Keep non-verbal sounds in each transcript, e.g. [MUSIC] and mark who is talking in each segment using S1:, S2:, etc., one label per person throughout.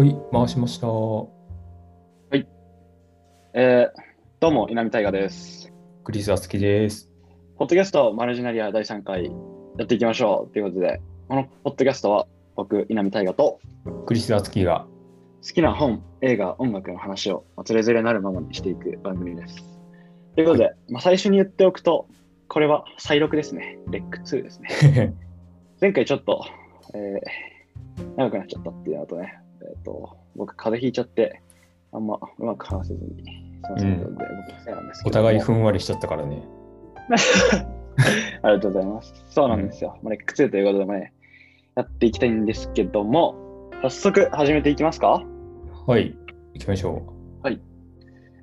S1: はい、回しました。
S2: えーどうも、稲見大我です。
S1: クリス・アスキです。
S2: ポッドキャストマルジナリア第3回やっていきましょうということで、このポッドキャストは僕、稲見大我と
S1: クリス・アスキが、
S2: 好きな本、映画、音楽の話をまあつれづれなるままにしていく番組です。ということで、まあ、最初に言っておくと、これは再録ですね。レック2ですね。[LAUGHS] 前回ちょっと、えー長くなっちゃったっていうのとね、えっ、と、僕、風邪ひいちゃって、あんまうまく話せずに、すいませんので、僕のせいなんですけども。
S1: お互いふんわりしちゃったからね。[LAUGHS]
S2: ありがとうございます。そうなんですよ。まあレック2ということでもね、やっていきたいんですけども、早速始めていきますか？
S1: はい、行きましょ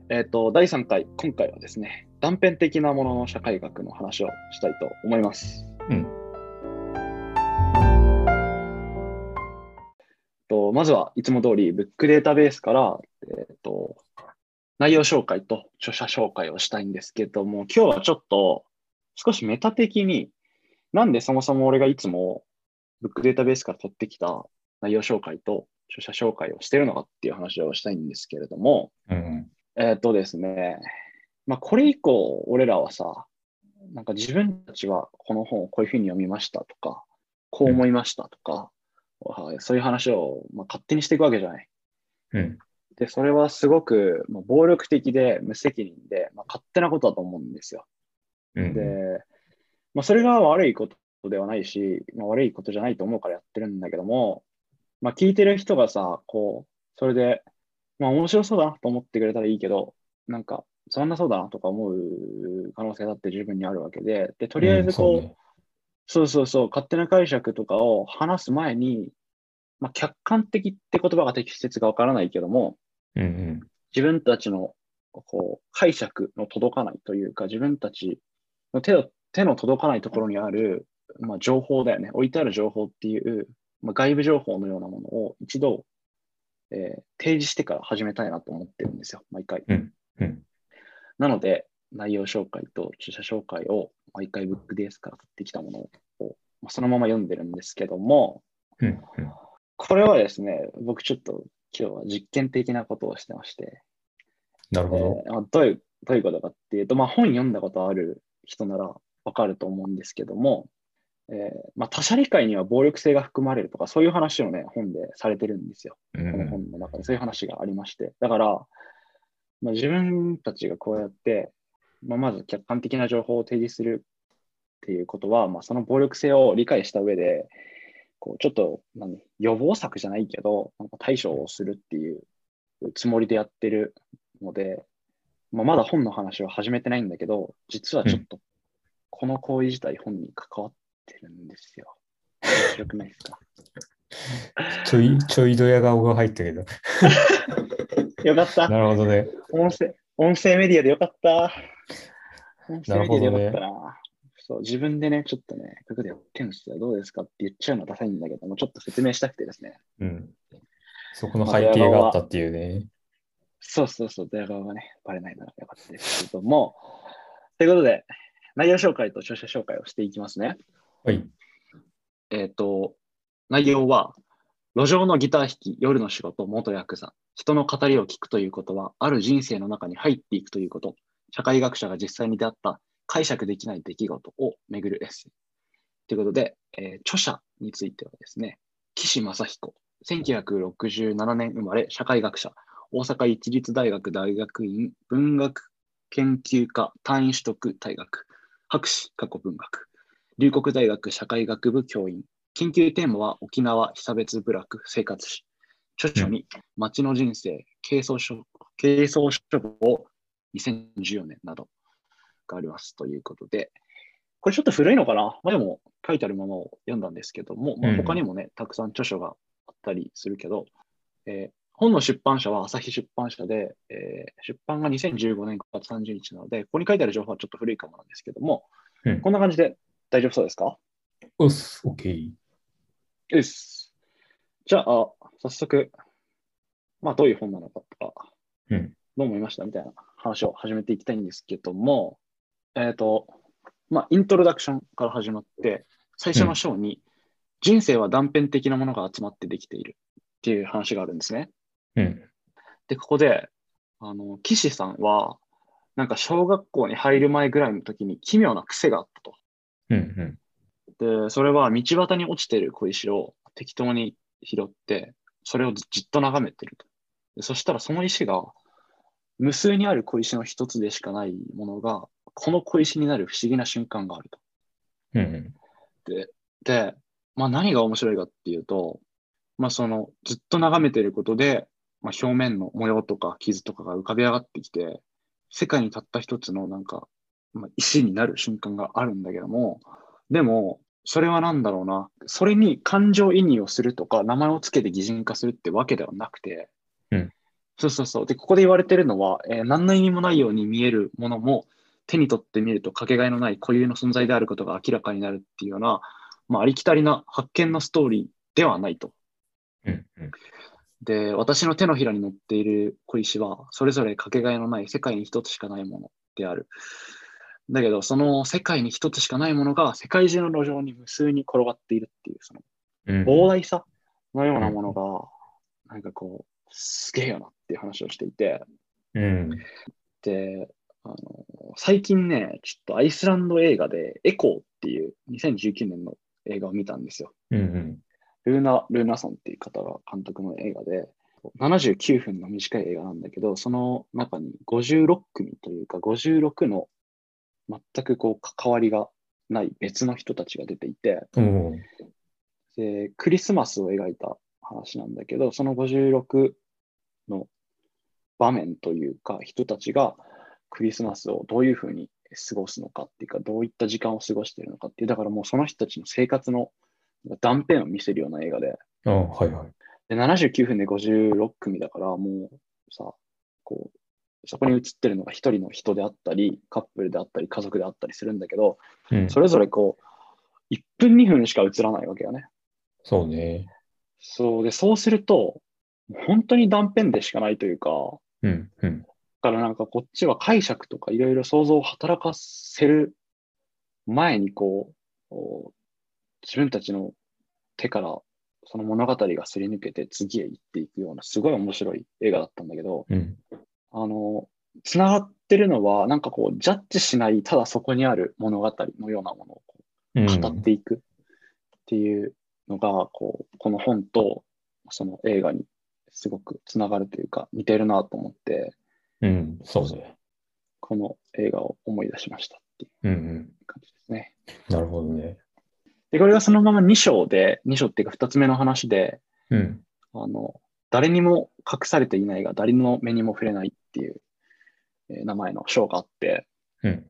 S2: えっ、と、第3回、今回はですね、断片的なものの社会学の話をしたいと思います。とまずはいつも通り、ブックデータベースから、えっ、と、内容紹介と著者紹介をしたいんですけども、今日はちょっと少しメタ的に、なんでそもそも俺がいつもブックデータベースから取ってきた内容紹介と著者紹介をしてるのかっていう話をしたいんですけれども、
S1: うん。
S2: えっ、とですね、まあこれ以降俺らはさ、なんか自分たちはこの本をこういうふうに読みましたとか、こう思いましたとか、はいそういう話を、まあ、勝手にしていくわけじゃない。
S1: うん。
S2: で、それはすごく、まあ、暴力的で無責任で、まあ、勝手なことだと思うんですよ。
S1: うん。
S2: で、まあ、それが悪いことではないし、まあ、悪いことじゃないと思うからやってるんだけども、まあ、聞いてる人がさ、こう、それで、まあ、面白そうだなと思ってくれたらいいけど、なんか、そんなそうだなとか思う可能性だって十分にあるわけで、で、とりあえずこう、
S1: うん
S2: そうそうそう、勝手な解釈とかを話す前に、まあ、客観的って言葉が適切かわからないけども、
S1: そうね。うん
S2: 自分たちのこう解釈の届かないというか、自分たちの手の手の届かないところにある、まあ、情報だよね。置いてある情報っていう、まあ、外部情報のようなものを一度、えー提示してから始めたいなと思ってるんですよ、毎回。
S1: うん。うん。
S2: なので、内容紹介と著者紹介を毎回ブックデースから取ってきたものを、まあそのまま読んでるんですけども、
S1: うん。うん。
S2: これはですね、僕ちょっと今日は実験的なことをしてまして、
S1: なるほど。
S2: えーまあどういうどういうことかっていうと、まあ、本読んだことある人ならわかると思うんですけども、えーまあ、他者理解には暴力性が含まれるとか、そういう話をね、本でされてるんですよ。
S1: う
S2: この
S1: ん。
S2: 本の中でそういう話がありまして。だから、まあ、自分たちがこうやって、まあ、まず客観的な情報を提示するっていうことは、まあ、その暴力性を理解した上で、こうちょっと何予防策じゃないけど、なんか対処をするっていうつもりでやってるので、まあ、まだ本の話は始めてないんだけど、実はちょっとこの行為自体本に関わってるんですよ。面白くないですか？
S1: ちょい、ちょいドヤ顔が入ったけど。[LAUGHS]
S2: よかった。
S1: なるほどね。
S2: 音声、音声メディアでよかった。音声メディアでよかった
S1: な
S2: な。そう、自分でね、ちょっとね、ここでやってんすよ。どうですかって言っちゃうのはダサいんだけども、ちょっと説明したくてですね。
S1: うん。そこの背景があったっていうね。
S2: そうそうそう、ドヤ顔がね、バレないならよかったですけども。ということで、内容紹介と著者紹介をしていきますね。
S1: はい。
S2: えっ、と、内容は、路上のギター弾き、夜の仕事、元ヤクザ。人の語りを聞くということは、ある人生の中に入っていくということ。社会学者が実際に出会った解釈できない出来事をめぐるエッセイ。ということで、えー著者についてはですね、岸正彦、1967年生まれ、社会学者、大阪一律大学大学院文学研究科単位取得大学、博士過去文学、龍谷大学社会学部教員、研究テーマは沖縄被差別部落生活史。著書に町の人生、軽装書軽装書房2014年などがありますということで、これちょっと古いのかな、まあ、でも書いてあるものを読んだんですけども、まあ、
S1: うん
S2: 他にもね、たくさん著書があったりするけど、えー本の出版社は朝日出版社で、えー出版が2015年9月30日なので、ここに書いてある情報はちょっと古いかもなんですけども、
S1: うん。
S2: こんな感じで大丈夫そうですか？
S1: おっす、オッケー。
S2: です。じゃあ、早速、まあ、どういう本なのかとか、
S1: うん。
S2: どう思いましたみたいな話を始めていきたいんですけども、えっ、と、まあ、イントロダクションから始まって、最初の章に、人生は断片的なものが集まってできているていう話があるんですね。
S1: うん。
S2: で、ここで、あの、岸さんは、なんか小学校に入る前ぐらいの時に奇妙な癖があったと。
S1: うん。
S2: で、それは道端に落ちてる小石を適当に拾って、それをじじっと眺めてると。でそしたらその石が、無数にある小石の一つでしかないものが、この小石になる不思議な瞬間があると。
S1: うん。うん。
S2: で、まあ何が面白いかっていうと、まあそのずっと眺めてることで、まあ、表面の模様とか傷とかが浮かび上がってきて、世界にたった一つのなんか、まあ、石になる瞬間があるんだけども、でも、それは何だろうな、それに感情移入をするとか、名前をつけて擬人化するってわけではなくて、
S1: うん
S2: そうそうそう。で、ここで言われてるのは、えー何の意味もないように見えるものも、手に取ってみるとかけがえのない固有の存在であることが明らかになるっていうような、まあ、ありきたりな発見のストーリーではないと。
S1: うん。うん。
S2: で、私の手のひらに乗っている小石は、それぞれかけがえのない世界に一つしかないものである。だけど、その世界に一つしかないものが世界中の路上に無数に転がっているっていう、その
S1: うん。
S2: 膨大さのようなものが、なんかこう、すげえよなっていう話をしていて、
S1: うん。
S2: で、あの最近ね、ちょっとアイスランド映画で、エコーっていう2019年の映画を見たんですよ。
S1: うん。うん。
S2: ルーナ・ルーナソンっていう方が監督の映画で、79分の短い映画なんだけど、その中に56組というか、56の全くこう関わりがない別の人たちが出ていて、
S1: おー
S2: でクリスマスを描いた話なんだけど、その56の場面というか、人たちがクリスマスをどういうふうに過ごすのかっていうか、どういった時間を過ごしているのかっていう、だからもうその人たちの生活の断片を見せるような映画で、
S1: あはいはい。
S2: で79分で56組だから、もうさ、こう、そこに映ってるのが一人の人であったり、カップルであったり、家族であったりするんだけど、
S1: うん。
S2: それぞれこう、1分2分しか映らないわけよね。
S1: そうね。
S2: そうで、そうすると、本当に断片でしかないというか、
S1: うん。うん。
S2: だからなんかこっちは解釈とかいろいろ想像を働かせる前にこう、こう自分たちの手からその物語がすり抜けて次へ行っていくようなすごい面白い映画だったんだけど、
S1: うん。
S2: あの、つながってるのはなんかこうジャッジしないただそこにある物語のようなものを語っていくっていうのが、こう、この本とその映画にすごくつながるというか似てるなと思って、
S1: うん。そうね。
S2: この映画を思い出しましたっていう
S1: うん。うん。
S2: 感じですね。
S1: なるほどね。
S2: で、これがそのまま2章で、2章っていうか2つ目の話で、
S1: うん。
S2: あの、誰にも隠されていないが、誰の目にも触れないっていう、えー名前の章があって、
S1: うん。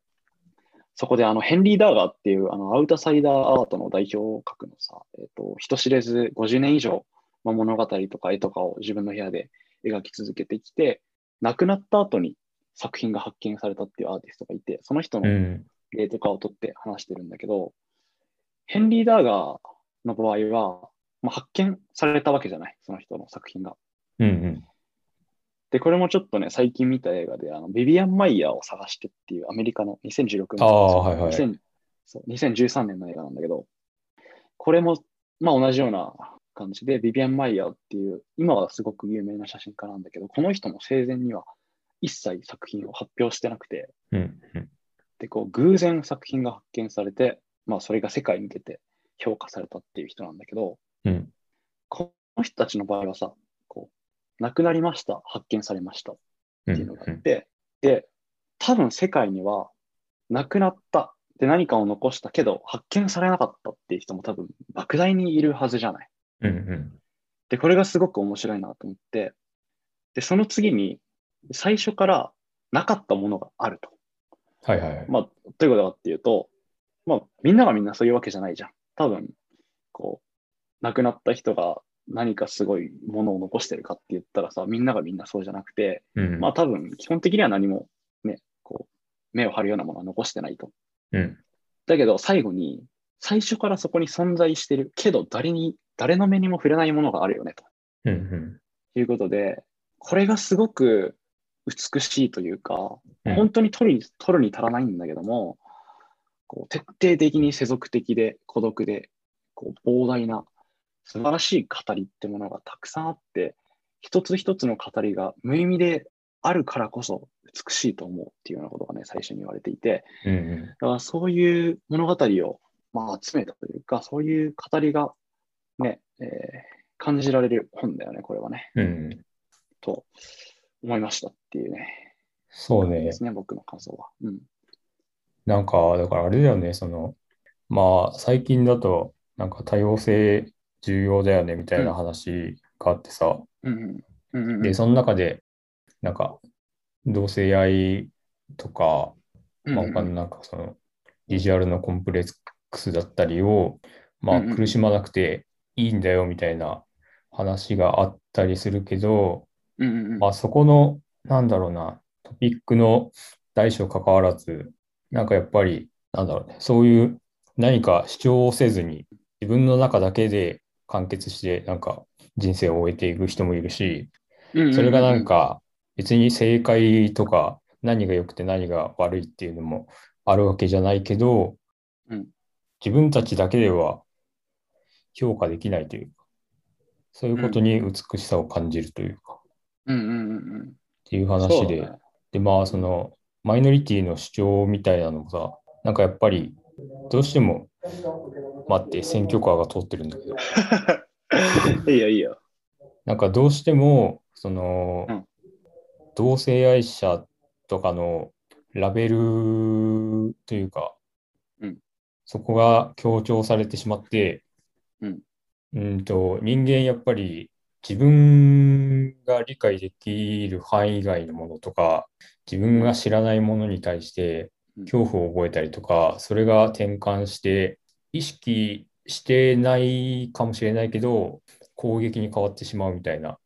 S2: そこであの、ヘンリー・ダーガーっていう、あの、アウトサイダーアートの代表格のさ、えっ、と、人知れず50年以上、まあ、物語とか絵とかを自分の部屋で描き続けてきて、亡くなった後に作品が発見されたっていうアーティストがいて、その人の
S1: うん。
S2: 例とかを取って話してるんだけど、ヘンリー・ダーガーの場合は、まあ、発見されたわけじゃない、その人の作品が。
S1: うん。うん。
S2: で、これもちょっとね、最近見た映画で、あのビビアン・マイヤーを探してっていうアメリカの2016年
S1: ああはいはい
S2: 2000そう2013年の映画なんだけど、これも、まあ同じような感じで、ビビアン・マイヤーっていう、今はすごく有名な写真家なんだけど、この人も生前には一切作品を発表してなくて、
S1: うん。うん。
S2: で、こう、偶然作品が発見されて、まあ、それが世界に出て評価されたっていう人なんだけど、
S1: うん。
S2: この人たちの場合はさ、こう、亡くなりました、発見されましたっ
S1: うん
S2: ていうのがあって、で、多分世界には、亡くなった、で何かを残したけど、発見されなかったっていう人も多分、莫大にいるはずじゃない。
S1: うん。うん。
S2: で、これがすごく面白いなと思って、で、その次に、最初からなかったものがあると。
S1: はいはいはい。
S2: まあ、どういうことかっていうと、まあ、みんながみんなそういうわけじゃないじゃん。多分、こう、亡くなった人が何かすごいものを残してるかって言ったらさ、みんながみんなそうじゃなくて、
S1: うん。
S2: まあ多分、基本的には何もね、こう、目を張るようなものは残してないと。
S1: うん。
S2: だけど、最後に、最初からそこに存在してるけど、誰に、誰の目にも触れないものがあるよね、と
S1: うん。うん。
S2: いうことで、これがすごく美しいというか、
S1: うん
S2: 本当に取るに取るに足らないんだけども、こう徹底的に世俗的で孤独で、こう膨大な素晴らしい語りってものがたくさんあって、一つ一つの語りが無意味であるからこそ美しいと思うっていうようなことがね、最初に言われていて、
S1: うんうん。
S2: だからそういう物語を、まあ、集めたというか、そういう語りがね、えー感じられる本だよね、これはね、
S1: うん。
S2: と思いましたっていうね、
S1: そうね
S2: で。すね、僕の感想は。うん。
S1: なんか、だからあれだよね、その、まあ、最近だと、なんか多様性重要だよねみたいな話があってさ、で、その中で、なんか、同性愛とか、まあ、他のなんかその、ビジュアルのコンプレックスだったりを、まあ、苦しまなくていいんだよみたいな話があったりするけど、まあ、そこの、なんだろうな、トピックの大小関わらず、なんかやっぱり、なんだろうね、そういう何か主張をせずに、自分の中だけで完結して、なんか人生を終えていく人もいるし、それがなん、か別に正解とか何が良くて何が悪いっていうのもあるわけじゃないけど、
S2: うん。
S1: 自分たちだけでは評価できないというか、そういうことに美しさを感じるというか、
S2: うんうんうんうん。
S1: っていう
S2: うん、
S1: 話で、で、まあ、その、マイノリティの主張みたいなのもさ、なんかやっぱり、どうしても、待って、選挙カーが通ってるんだけど、[LAUGHS]
S2: いいよ、いいよ。
S1: なんかどうしても、その、
S2: うん。
S1: 同性愛者とかのラベルというか、
S2: うん。
S1: そこが強調されてしまって、
S2: うん。
S1: うんと、人間やっぱり自分が理解できる範囲外のものとか、自分が知らないものに対して
S2: うん
S1: 恐怖を覚えたりとか、それが転換して、意識してないかもしれないけど、攻撃に変わってしまうみたいな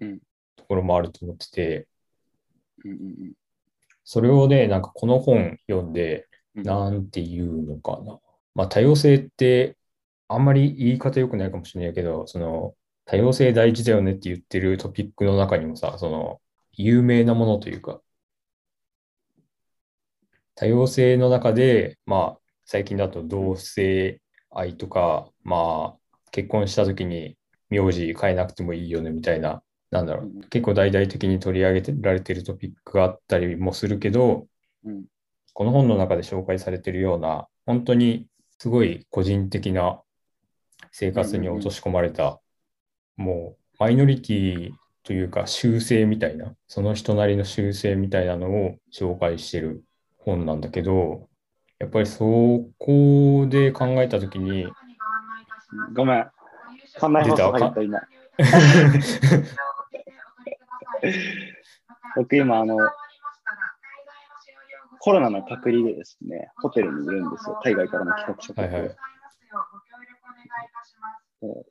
S2: うん。
S1: ところもあると思ってて、それをね、なんかこの本読んで、
S2: うん。
S1: なんていうのかな。まあ多様性って、あんまり言い方良くないかもしれないけど、その多様性大事だよねって言ってるトピックの中にもさ、その有名なものというか、多様性の中で、まあ最近だと同性愛とか、まあ結婚した時に名字変えなくてもいいよねみたいな、なんだろ
S2: う。
S1: 結構大々的に取り上げられてるトピックがあったりもするけど、
S2: うん。
S1: この本の中で紹介されているような、本当にすごい個人的な生活に落とし込まれた、もうマイノリティというか習性みたいな、その人なりの習性みたいなのを紹介してる本なんだけど、やっぱりそこで考えたときに、
S2: ごめん。館内放送入った今。[LAUGHS] 僕今あの、コロナの隔離でですね、ホテルにいるんですよ。海外からの帰国者と、
S1: はいはい。
S2: で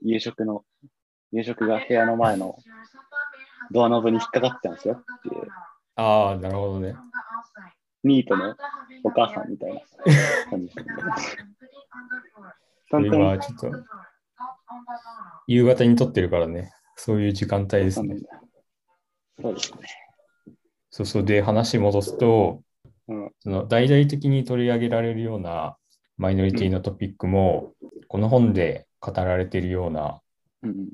S2: 夕食の、夕食が部屋の前のドアノブに引っかかってたんですよっていう、
S1: ああ、なるほどね。
S2: ニートのお母さんみたいな感じです
S1: ちょっと夕方に撮ってるからね、そういう時間帯ですね。
S2: そうですね。
S1: そうそう。で、話戻すと、
S2: うん
S1: その大々的に取り上げられるようなマイノリティのトピックも、この本で語られているような、
S2: うんうん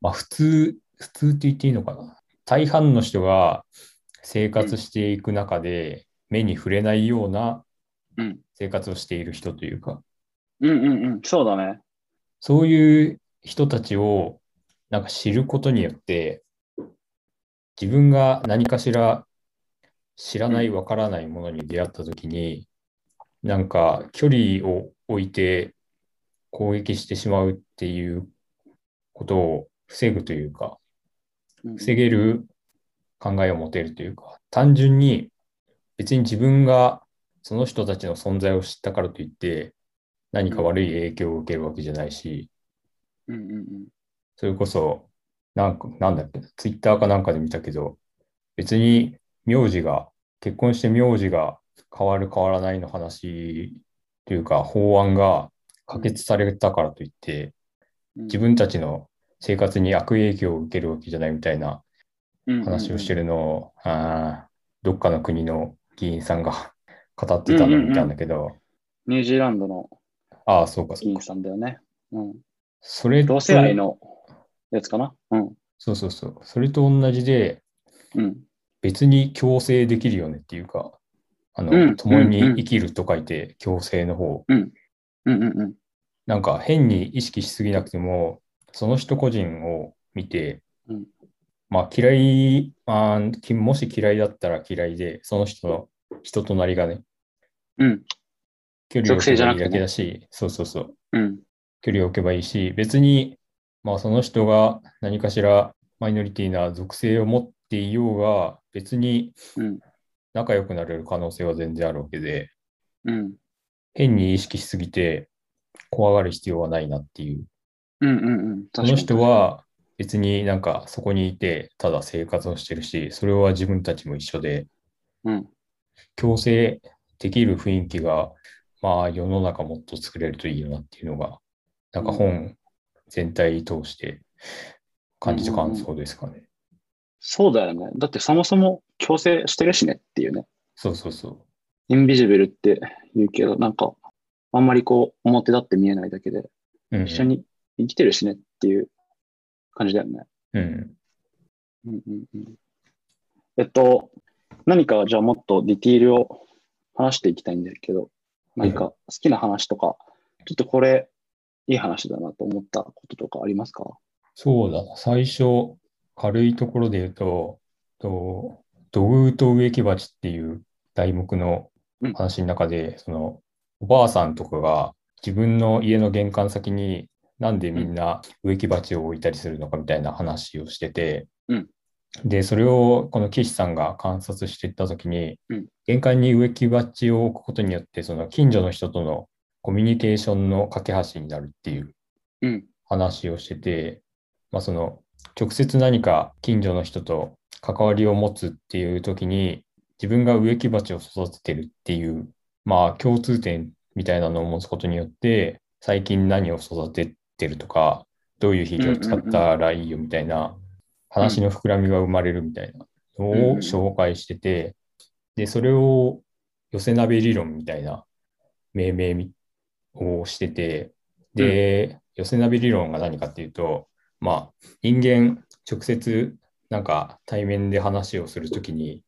S1: まあ普通、普通って言っていいのかな。大半の人が生活していく中で目に触れないような
S2: うん。
S1: 生活をしている人というか、
S2: うんうんうん。うん、そうだね。
S1: そういう人たちをなんか知ることによって、自分が何かしら知らない、わからないものに出会ったときに、なんか距離を置いて攻撃してしまうっていうことを防ぐというか、防げる考えを持てるというか、単純に別に自分がその人たちの存在を知ったからといって、何か悪い影響を受けるわけじゃないし、
S2: うんうんうん。
S1: それこそ、なんか、なんだっけ、ツイッターかなんかで見たけど、別に名字が、結婚して名字が変わる変わらないの話というか、法案が可決されたからといって、
S2: うん。
S1: 自分たちの生活に悪影響を受けるわけじゃないみたいな話をしてるのを、あーどっかの国の議員さんが [LAUGHS] 語ってたのを見たんだけど、
S2: ニュージーランドの
S1: ああ、そうか、そうか。
S2: 議員さんだよね。うん
S1: それと
S2: 同性愛のやつかな？うん。
S1: そうそうそう。それと同じで、
S2: うん。
S1: 別に共生できるよねっていうか、あの、
S2: うん
S1: 共に生きると書いて共生の方。
S2: うんうんうん。
S1: なんか変に意識しすぎなくても、その人個人を見て、
S2: うん
S1: まあ嫌い、まあ、きもし嫌いだったら嫌いで、その人の人となりがね、
S2: うん。
S1: 距離を置けばいいだけだし、そうそうそう、
S2: うん。
S1: 距離を置けばいいし、別に、まあその人が何かしらマイノリティな属性を持っていようが、別に
S2: うん。
S1: 仲良くなれる可能性は全然あるわけで、
S2: うん。
S1: 変に意識しすぎて怖がる必要はないなっていう。
S2: うんうんうん。
S1: その人は別になんかそこにいてただ生活をしてるし、それは自分たちも一緒で、
S2: うん。
S1: 共生できる雰囲気が、まあ世の中もっと作れるといいよなっていうのが、なんか本全体通して感じた感想ですかね。
S2: そうだよね。だってそもそも強制してるしねっていうね。
S1: そうそうそう。
S2: インビジブルって言うけど、なんか、あんまりこう、表立って見えないだけで、
S1: うん、
S2: 一緒に生きてるしねっていう感じだよね。
S1: うん。
S2: うんうんうん。えっと、何かじゃあもっとディティールを話していきたいんだけど、何か好きな話とか、ちょっとこれ、いい話だなと思ったこととかありますか？
S1: そうだな。最初、軽いところで言うと、と土偶と植木鉢っていう題目の話の中で、そのおばあさんとかが自分の家の玄関先になんでみんな植木鉢を置いたりするのかみたいな話をしてて、
S2: うん。
S1: で、それをこの岸さんが観察していったときに、
S2: うん。
S1: 玄関に植木鉢を置くことによって、その近所の人とのコミュニケーションの架け橋になるっていう
S2: うん。
S1: 話をしてて、まあ、その直接何か近所の人と関わりを持つっていう時に自分が植木鉢を育ててるっていう、まあ、共通点みたいなのを持つことによって最近何を育ててるとかどういう肥料を使ったらいいよみたいな話の膨らみが生まれるみたいなのを紹介しててでそれを寄せ鍋理論みたいな命名をしててで、寄せ鍋理論が何かっていうと、まあ、人間、直接、なんか対面で話をするときに、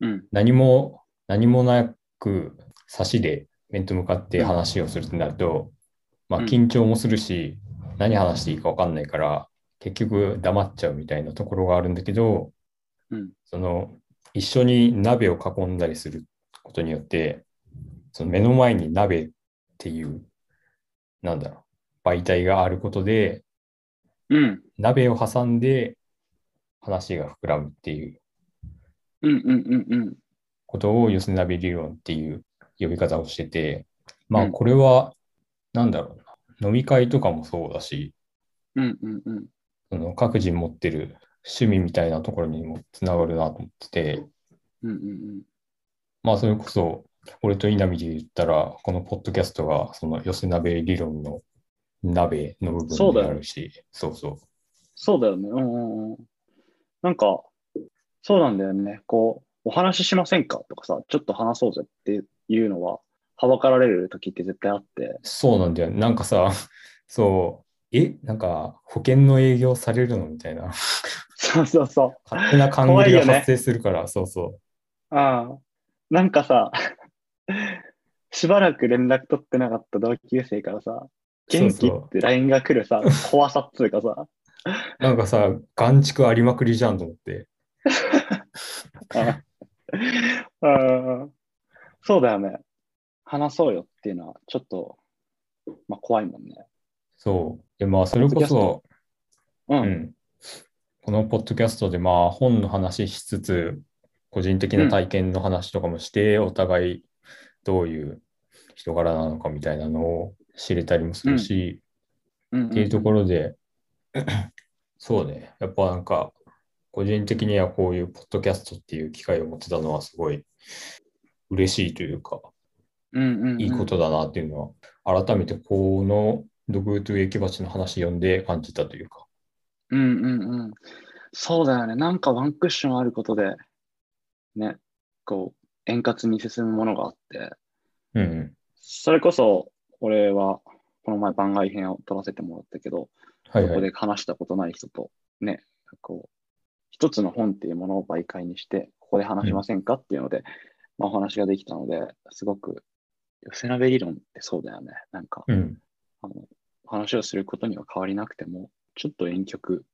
S2: うん。
S1: 何も、何もなく、差しで面と向かって話をするとなると、まあ、
S2: うん
S1: 緊張もするし、何話していいか分かんないから、結局黙っちゃうみたいなところがあるんだけど、
S2: うん。
S1: その、一緒に鍋を囲んだりすることによって、その目の前に鍋っていう、なんだろう、媒体があることで、
S2: うん。
S1: 鍋を挟んで話が膨らむっていう
S2: うんうんうんうん。
S1: ことを寄せ鍋理論っていう呼び方をしてて、まあ
S2: うん
S1: これは、なんだろうな、飲み会とかもそうだし、
S2: うんうんうん。
S1: その各人持ってる趣味みたいなところにもつながるなと思ってて、
S2: うんうん
S1: まあそれこそ、俺と稲見で言ったら、このポッドキャストがその寄せ鍋理論の鍋の部分になるし、そうそう。
S2: そうだよね。うんうんうん。なんか、そうなんだよね。こう、お話ししませんか？とかさ、ちょっと話そうぜっていうのは、はばかられる時って絶対あって。
S1: そうなんだよ。なんかさ、[LAUGHS] そう、え、なんか保険の営業されるの？みたいな。
S2: そうそうそう。
S1: 勝手な勘繰りが発生するから、そうそう。
S2: ああ。なんかさ、しばらく連絡取ってなかった同級生からさ、元気
S1: そう
S2: って LINE が来るさ、怖さっつうかさ、
S1: なんかさ、眼畜ありまくりじゃんと思って。[LAUGHS]
S2: ああそうだよね。話そうよっていうのは、ちょっと、まあ怖いもんね。
S1: そう。で、まあ、それこそ、
S2: う。
S1: うんん。このポッドキャストで、まあ、本の話しつつ、個人的な体験の話とかもして、お互いどういう人柄なのかみたいなのを知れたりもするし、
S2: うん
S1: っていうところで、[CLEARS THROAT] そうね、やっぱなんか、個人的にはこういうポッドキャストっていう機会を持てたのはすごい嬉しいというか、いいことだなっていうのは、改めてこのドグート植木鉢の話読んで感じたというか。
S2: うんうんうん。そうだよね。なんかワンクッションあることで、ね、こう、円滑に進むものがあって、
S1: うんうん。
S2: それこそ、俺はこの前番外編を撮らせてもらったけど、そこ
S1: はいはい。
S2: で話したことない人とね、こう、一つの本っていうものを媒介にして、ここで話しませんかっていうので、まあお話ができたので、すごく、寄せ鍋理論ってそうだよね。なんか、
S1: うん。
S2: あの、話をすることには変わりなくても、ちょっと遠曲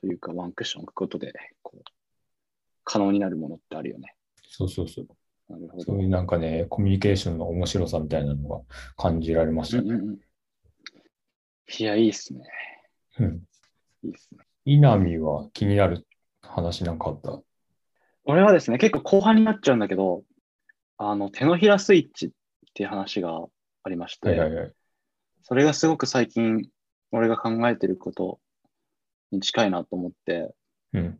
S2: というかワンクッション置くことで、こう、可能になるものってあるよね。
S1: そうそうそう。
S2: なるほど。
S1: そういうなんかね、コミュニケーションの面白さみたいなのが感じられましたね。
S2: うんうんうんいや、いいっすね。
S1: うん。
S2: いいっすね。
S1: 稲見は気になる話なんかあった？
S2: 俺はですね、結構後半になっちゃうんだけど、あの、手のひらスイッチっていう話がありまして、
S1: はいはいはい。
S2: それがすごく最近、俺が考えてることに近いなと思って、
S1: うん。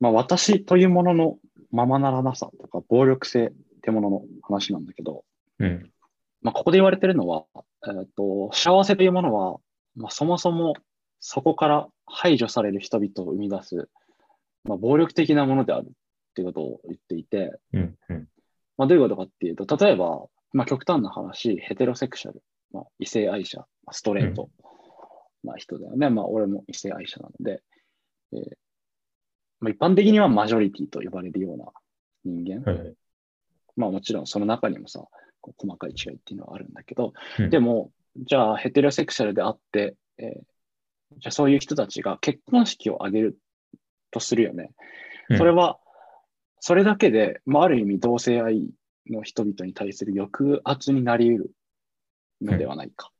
S2: まあ、私というもののままならなさとか暴力性ってものの話なんだけど、
S1: うん。
S2: まあ、ここで言われてるのは、えーと、幸せというものは、まあ、そもそもそこから排除される人々を生み出す、まあ、暴力的なものであるっていうことを言っていて、
S1: うん。うん。
S2: まあ、どういうことかっていうと、例えば、まあ、極端な話、ヘテロセクシャル、まあ、異性愛者、まあストレートな人だよね。まあ、俺も異性愛者なので、えーまあ、一般的にはマジョリティと呼ばれるような人間。
S1: はいはい。
S2: まあ、もちろんその中にもさ、こう細かい違いっていうのはあるんだけど、
S1: うん
S2: でも、じゃあヘテロセクシャルであって、えーじゃあそういう人たちが結婚式を挙げるとするよね。
S1: うん
S2: それは、それだけで、まあ、ある意味同性愛の人々に対する抑圧になり得るのではないか。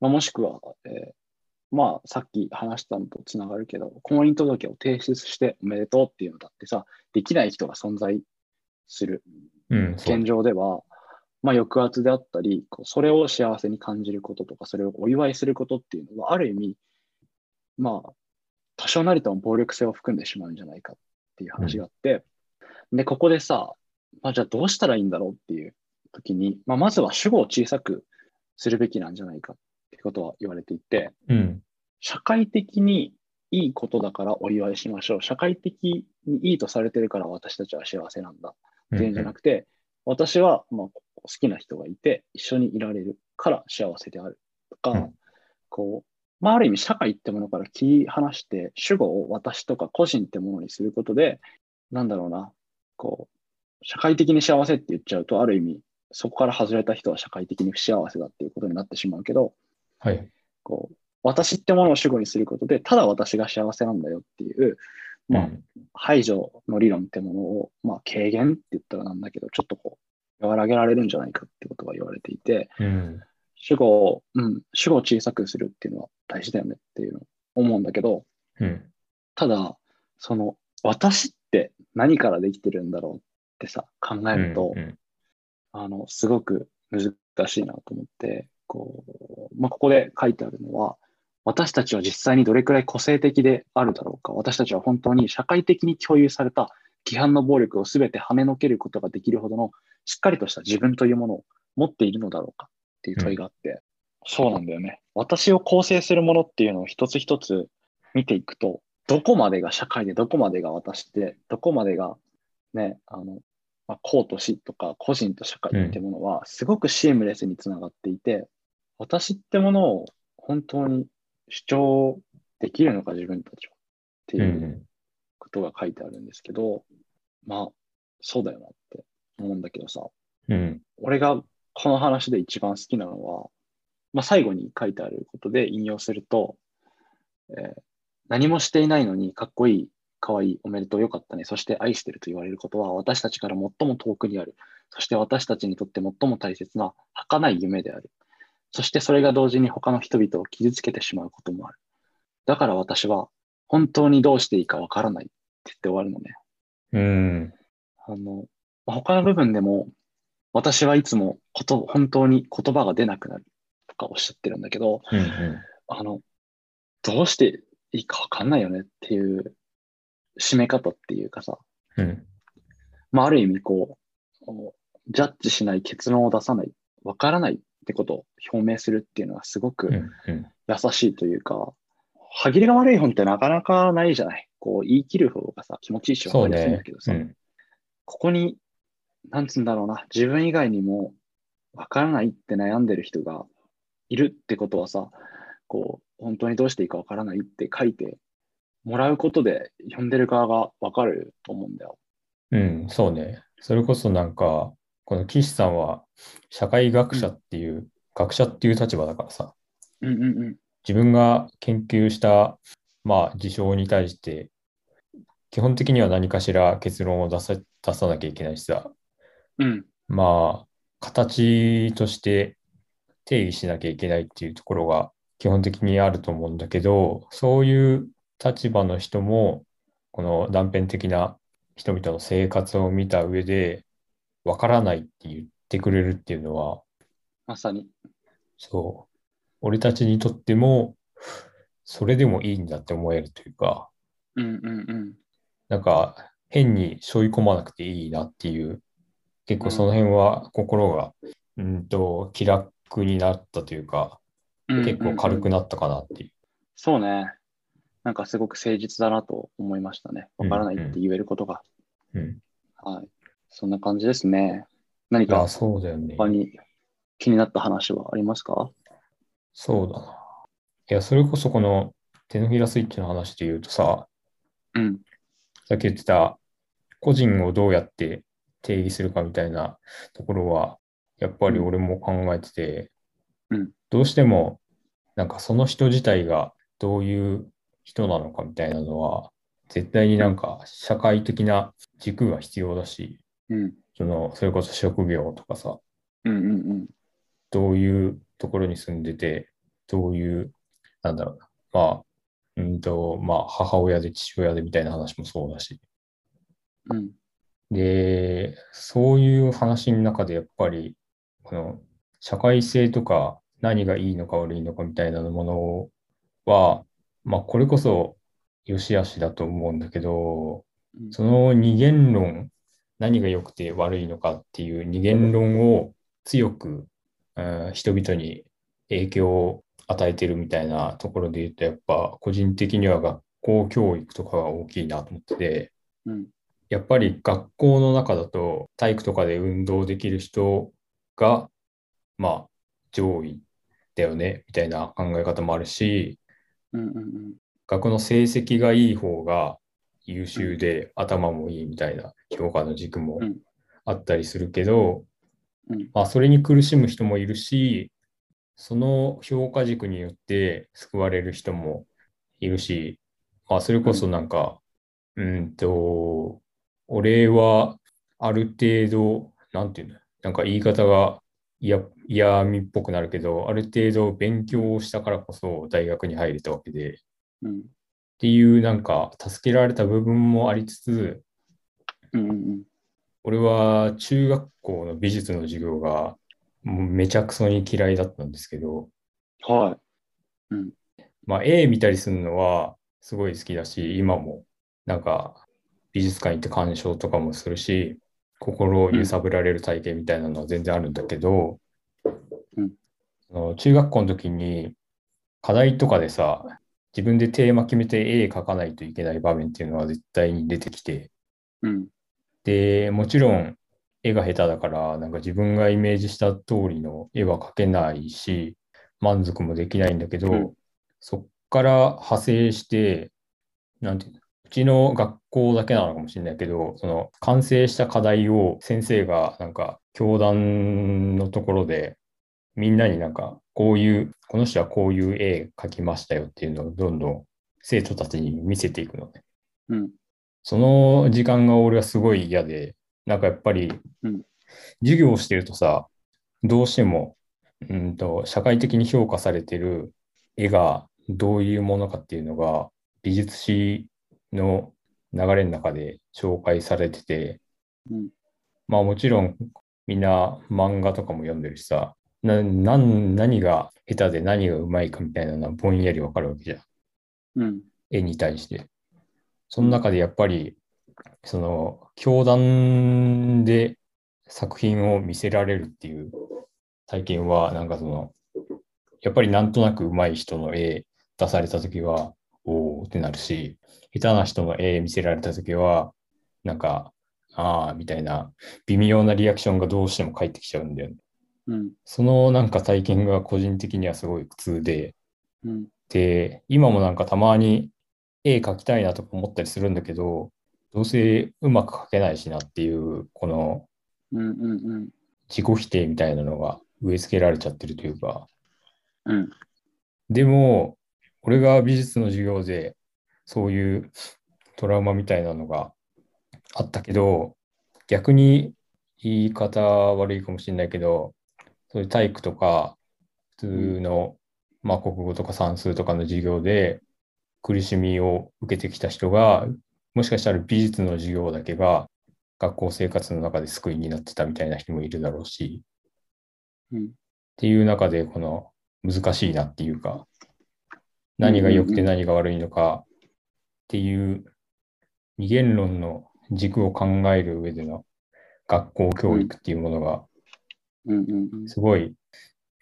S2: まあ、もしくは、えーまあ、さっき話したのとつながるけど、婚姻届を提出しておめでとうっていうのだってさ、できない人が存在する現状では、まあ、抑圧であったり、こうそれを幸せに感じることとか、それをお祝いすることっていうのは、ある意味、まあ、多少なりとも暴力性を含んでしまうんじゃないかっていう話があって、で、ここでさ、まあ、じゃあどうしたらいいんだろうっていう時に、まあ、まずは主語を小さくするべきなんじゃないかってことは言われていて、
S1: うん。
S2: 社会的にいいことだからお祝いしましょう。社会的にいいとされてるから私たちは幸せなんだ。っていうんじゃなくて、私はまあ好きな人がいて一緒にいられるから幸せであるとか、
S1: うん
S2: こう、まあ、ある意味社会ってものから切り離して主語を私とか個人ってものにすることで、なんだろうな、こう、社会的に幸せって言っちゃうと、ある意味そこから外れた人は社会的に不幸せだっていうことになってしまうけど、
S1: はい。
S2: こう、私ってものを主語にすることで、ただ私が幸せなんだよっていう、まあ、
S1: うん
S2: 排除の理論ってものを、まあ、軽減って言ったらなんだけど、ちょっとこう、和らげられるんじゃないかってことが言われていて、
S1: うん。
S2: 主語を、うん、主語を小さくするっていうのは大事だよねっていうのを思うんだけど、
S1: うん。
S2: ただ、その、私って何からできてるんだろうってさ、考えると、
S1: うん
S2: あの、すごく難しいなと思って、こう、まあ、ここで書いてあるのは、私たちは実際にどれくらい個性的であるだろうか。私たちは本当に社会的に共有された規範の暴力を全て跳ねのけることができるほどのしっかりとした自分というものを持っているのだろうかっていう問いがあって、そうなんだよね。私を構成するものっていうのを一つ一つ見ていくと、どこまでが社会で、どこまでが私で、どこまでがね、あの、まあ、公と私とか個人と社会ってものはすごくシームレスにつながっていて、私ってものを本当に主張できるのか自分たちはって
S1: うん。う。
S2: いうんことが書いてあるんですけど、まあそうだよなって思うんだけどさ、
S1: うん。
S2: 俺がこの話で一番好きなのは、まあ、最後に書いてあることで引用すると、えー何もしていないのにかっこいい、かわいい、おめでとう、よかったね、そして愛してると言われることは私たちから最も遠くにある。そして私たちにとって最も大切な儚い夢である。そしてそれが同時に他の人々を傷つけてしまうこともある。だから私は本当にどうしていいかわからないって言って終わるのね。
S1: うん。
S2: あの、まあ他の部分でも、私はいつもこと、本当に言葉が出なくなるとかおっしゃってるんだけど、
S1: うん。うん。
S2: あの、どうしていいかわかんないよねっていう締め方っていうかさ、
S1: うん。
S2: まあ、ある意味こう、ジャッジしない結論を出さない、わからないってことを表明するっていうのはすごく
S1: うん。うん。
S2: 優しいというか、歯切れが悪い本ってなかなかないじゃない？こう言い切る方がさ、気持ちいいしわ
S1: そうね
S2: かりやすいんだけど。さ、
S1: うん。
S2: ここに、なんつうんだろうな、自分以外にもわからないって悩んでる人がいるってことはさ、こう、本当にどうしていいかわからないって書いてもらうことで、読んでる側がわかると思うんだよ。
S1: うん、そうね。それこそなんか、この岸さんは社会学者っていう、学者っていう立場だからさ、
S2: うんうんうん。
S1: 自分が研究した、まあ、事象に対して、基本的には何かしら結論を出さ、出さなきゃいけないしさ、
S2: うん。
S1: まあ、形として定義しなきゃいけないっていうところが基本的にあると思うんだけど、そういう立場の人も、この断片的な人々の生活を見た上で、わからないって言ってくれるっていうのは、
S2: まさに。
S1: そう、俺たちにとっても、それでもいいんだって思えるというか、
S2: うんうんうん。
S1: なんか変に背負い込まなくていいなっていう、結構その辺は心が、うんと、気楽になったというか、結構軽く
S2: な
S1: なったかなっていう。
S2: そうね。なんかすごく誠実だなと思いましたね。わからないって言えることが。
S1: うん。
S2: はい。そんな感じですね。何か。他に気になった話はありますか？
S1: そうだな。いや、それこそこの手のひらスイッチの話で言うとさ、
S2: うん。
S1: さっき言ってた個人をどうやって定義するかみたいなところは、やっぱり俺も考えてて、
S2: うん
S1: どうしてもなんかその人自体がどういう人なのかみたいなのは、絶対になんか社会的な軸が必要だし、
S2: うん。
S1: その、それこそ職業とかさ、
S2: うんうんうん。
S1: どういうところに住んでて、どういう、なんだろうな、まあ、うんと、まあ、母親で父親でみたいな話もそうだし、
S2: うん。
S1: で、そういう話の中でやっぱり、この社会性とか何がいいのか悪いのかみたいなものは、まあこれこそ良し悪しだと思うんだけど、
S2: うん
S1: その二元論、何が良くて悪いのかっていう二元論を強く、うん人々に影響を与えてるみたいなところで言うと、やっぱ個人的には学校教育とかが大きいなと思ってて、
S2: うん。
S1: やっぱり学校の中だと体育とかで運動できる人が、まあ、上位だよね、みたいな考え方もあるし、
S2: うんうんうん。
S1: 学の成績がいい方が優秀で頭もいいみたいな評価の軸も
S2: うん。
S1: あったりするけど、
S2: うん。
S1: まあ、それに苦しむ人もいるし、その評価軸によって救われる人もいるし、まあ、それこそなんか、うんと、俺はある程度、なんていうの、なんか言い方が嫌嫌味っぽくなるけど、ある程度勉強をしたからこそ大学に入れたわけで、
S2: うん。
S1: っていうなんか助けられた部分もありつつ、
S2: うんうんうん。
S1: 俺は中学校の美術の授業がもうめちゃくそに嫌いだったんですけど、
S2: はい。
S1: まあ絵見たりするのはすごい好きだし、今もなんか美術館行って鑑賞とかもするし、心を揺さぶられる体験みたいなのは全然あるんだけど、
S2: うん
S1: その中学校の時に課題とかでさ、自分でテーマ決めて絵描かないといけない場面っていうのは絶対に出てきて、
S2: うん。
S1: で、もちろん絵が下手だから、なんか自分がイメージした通りの絵は描けないし、満足もできないんだけど、
S2: うん。
S1: そっから派生して、なんていうの、うちの学校だけなのかもしれないけど、その完成した課題を先生がなんか教団のところでみんなになんかこういう、この人はこういう絵描きましたよっていうのをどんどん生徒たちに見せていくのね。
S2: うん。
S1: その時間が俺はすごい嫌で、なんかやっぱり
S2: うん、
S1: 授業をしてるとさ、どうしても、うんと、社会的に評価されてる絵がどういうものかっていうのが、美術史の流れの中で紹介されてて、
S2: うん。
S1: まあもちろんみんな漫画とかも読んでるしさ、な、何が下手で何がうまいかみたいなのはぼんやりわかるわけじゃん。
S2: うん。
S1: 絵に対して。その中でやっぱり、その、教団で作品を見せられるっていう体験は、なんかその、やっぱりなんとなく上手い人の絵出されたときは、おーってなるし、下手な人の絵見せられたときは、なんか、ああ、みたいな微妙なリアクションがどうしても返ってきちゃうんだよね。
S2: うん。
S1: そのなんか体験が個人的にはすごい苦痛で、
S2: うん。
S1: で、今もなんかたまに絵描きたいなとか思ったりするんだけど、どうせうまく描けないしなっていう、この。自己否定みたいなのが植え付けられちゃってるというか、
S2: うん。
S1: でも、俺が美術の授業でそういうトラウマみたいなのがあったけど、逆に言い方悪いかもしれないけど、そういう体育とか、普通の、まあ、国語とか算数とかの授業で苦しみを受けてきた人が、もしかしたら美術の授業だけが学校生活の中で救いになってたみたいな人もいるだろうし、
S2: うん。
S1: っていう中で、この難しいなっていうか、何が良くて何が悪いのかっていう二元論の軸を考える上での学校教育っていうものが。すごい、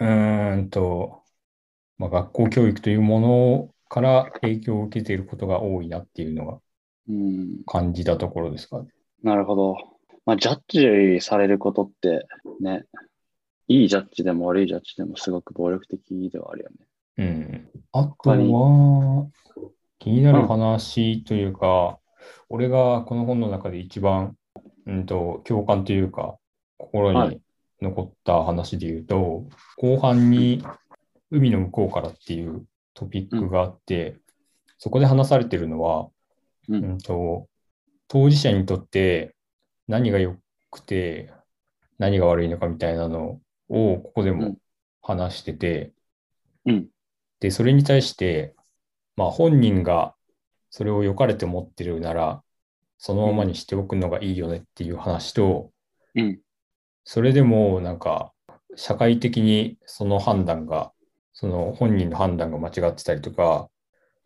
S1: うーんと、まあ、学校教育というものから影響を受けていることが多いなっていうのが
S2: うん。
S1: 感じたところですか？ね。
S2: なるほど。まあ、ジャッジされることってね、いいジャッジでも悪いジャッジでもすごく暴力的ではあるよね。
S1: うん。あとは、気になる話というか、俺がこの本の中で一番、うんと、共感というか、心に
S2: はい
S1: 残った話で言うと、後半に海の向こうからっていうトピックがあって、そこで話されてるのは、
S2: う。
S1: うんんと、当事者にとって何が良くて何が悪いのかみたいなのをここでも
S2: うん
S1: 話してて、
S2: うん。
S1: で、それに対して、まあ本人がそれを良かれて持ってるなら、そのままにしておくのがいいよねっていう話と、
S2: うん。
S1: それでもなんか社会的にその判断が、その本人の判断が間違ってたりとか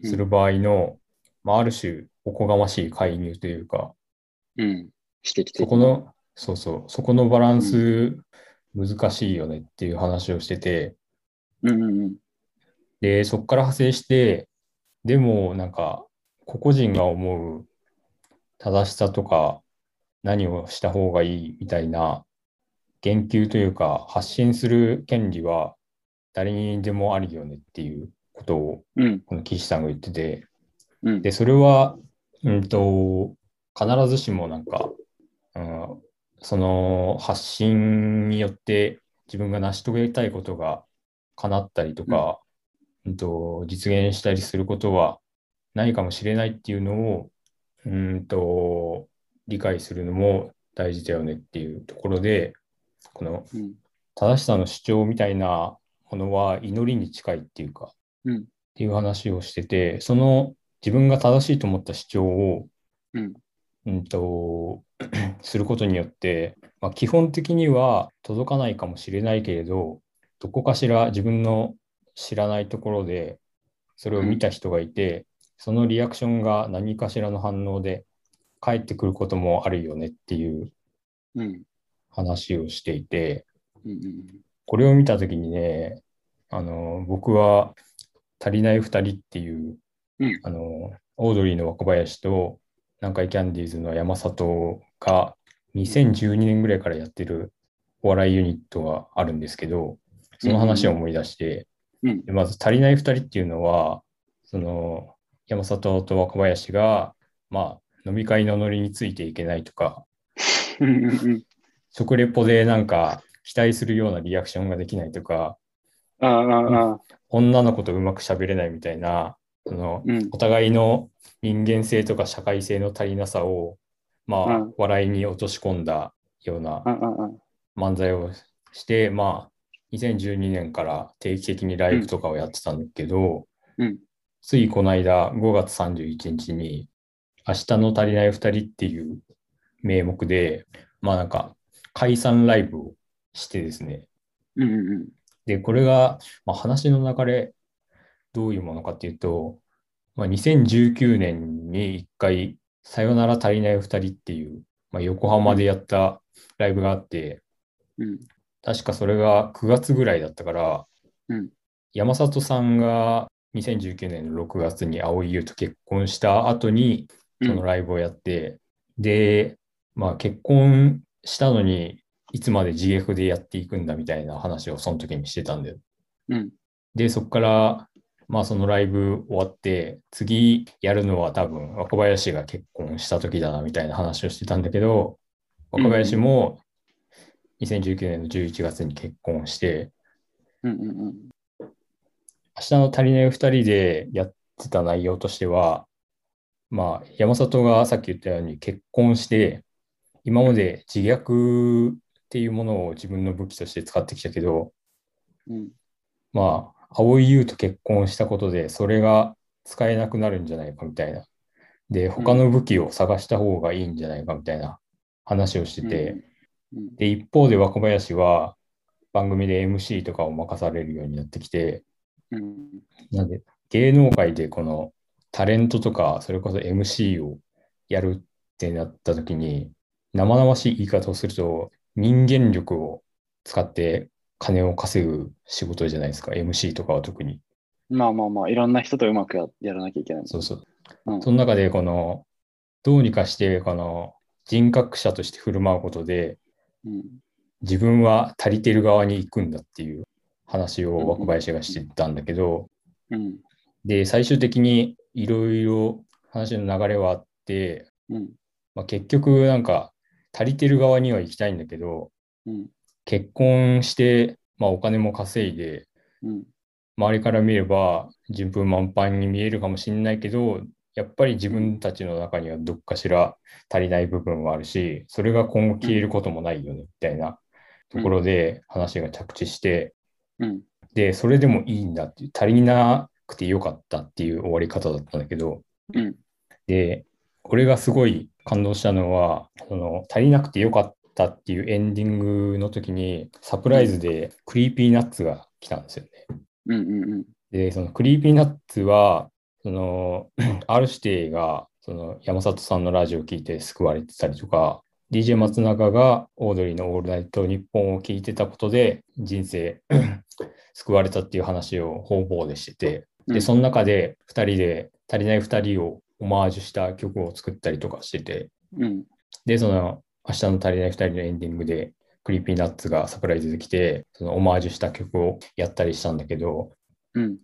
S1: する場合の、まあある種おこがましい介入というか、
S2: うん。指摘的
S1: そこの、そうそう、そこのバランス難しいよねっていう話をしてて、
S2: うんうんうん。
S1: で、そこから派生して、でもなんか個々人が思う正しさとか何をした方がいいみたいな言及というか発信する権利は誰にでもあるよねっていうことを
S2: うん。
S1: この岸さんが言ってて、
S2: うん。
S1: で、それは、うんと、必ずしもなんか、うん、その発信によって自分が成し遂げたいことが叶ったりとか、うんと、実現したりすることはないかもしれないっていうのを、うんと、理解するのも大事だよねっていうところで、この
S2: うん。
S1: 正しさの主張みたいなものは祈りに近いっていうか、
S2: うん。
S1: っていう話をしてて、その自分が正しいと思った主張を、
S2: うん。
S1: うんと、[CLEARS THROAT] することによって、まあ、基本的には届かないかもしれないけれど、どこかしら自分の知らないところで、それを見た人がいて、そのリアクションが何かしらの反応で返ってくることもあるよねっていう
S2: うん。
S1: 話をしていて、
S2: うん。
S1: これを見たときにね、あの、僕は足りない二人っていう、
S2: うん
S1: あの、オードリーの若林と南海キャンディーズの山里が2012年ぐらいからやってるお笑いユニットがあるんですけど、その話を思い出して、
S2: うん。
S1: でまず足りない二人っていうのは、その山里と若林が、まあ、飲み会のノリについていけないとか。食レポでなんか期待するようなリアクションができないとか、
S2: ああ、ああ。
S1: 女の子とうまく喋れないみたいな、その
S2: うん。
S1: お互いの人間性とか社会性の足りなさを、まあ、
S2: うん
S1: 笑いに落とし込んだような
S2: ああ、あ
S1: 漫才をして、まあ、2012年から定期的にライブとかをやってたんだけど、
S2: うん。
S1: ついこの間5月31日に、明日の足りない2人っていう名目で、まあなんか解散ライブをしてですね、
S2: うん。うん。
S1: で、これが、まあ、話の流れ、どういうものかっていうと、まあ、2019年に1回、さよなら足りない2人っていう、まあ、横浜でやったライブがあって、
S2: うん。
S1: 確かそれが9月ぐらいだったから、
S2: うん
S1: 山里さんが2019年の6月に蒼井優と結婚した後に、そのライブをやって、で、まあ結婚したのに、いつまで自虐でやっていくんだみたいな話をその時にしてたんだよ。
S2: うん。
S1: で、そこから、まあそのライブ終わって、次やるのは多分若林が結婚した時だなみたいな話をしてたんだけど、若林も2019年の11月に結婚して、
S2: うんうんうん。
S1: 明日の足りない2人でやってた内容としては、まあ山里がさっき言ったように結婚して、今まで自虐っていうものを自分の武器として使ってきたけど、
S2: うん。
S1: まあ、蒼井優と結婚したことで、それが使えなくなるんじゃないかみたいな。で、他の武器を探した方がいいんじゃないかみたいな話をしてて、
S2: うん。
S1: で、一方で若林は番組で MC とかを任されるようになってきて、
S2: うん。
S1: なんで、芸能界でこのタレントとか、それこそ MC をやるってなった時に、生々しい言い方をすると、人間力を使って金を稼ぐ仕事じゃないですか、MC とかは特に。
S2: まあまあまあ、いろんな人とうまくややらなきゃいけない。
S1: そうそう。
S2: うん
S1: その中で、この、どうにかして、この人格者として振る舞うことで、
S2: うん。
S1: 自分は足りてる側に行くんだっていう話を若林がしてたんだけど、
S2: うん。
S1: で、最終的にいろいろ話の流れはあって、
S2: うん。
S1: まあ、結局なんか足りてる側には行きたいんだけど、
S2: うん。
S1: 結婚して、まあ、お金も稼いで、
S2: うん。
S1: 周りから見れば順風満帆に見えるかもしれないけど、やっぱり自分たちの中にはどっかしら足りない部分はあるし、それが今後消えることもないよね、みたいなところで話が着地して、
S2: うん。
S1: で、それでもいいんだっていう、足りなくてよかったっていう終わり方だったんだけど、
S2: うん。
S1: で、俺がすごい感動したのは、その足りなくてよかったっていうエンディングの時に、サプライズで Creepy Nuts が来たんですよね。
S2: うん。うん。
S1: で、その Creepy Nuts は、その、ある指定が、その山里さんのラジオを聞いて救われてたりとか、DJ 松永がオードリーのオールナイトニッポンを聞いてたことで人生 [CLEARS THROAT] 救われたっていう話を方々でしてて、で、その中で2人で足りない2人をオマージュした曲を作ったりとかしてて、
S2: うん。
S1: で、その明日の足りない2人のエンディングで Creepy Nuts がサプライズで来て、そのオマージュした曲をやったりしたんだけど、
S2: うん。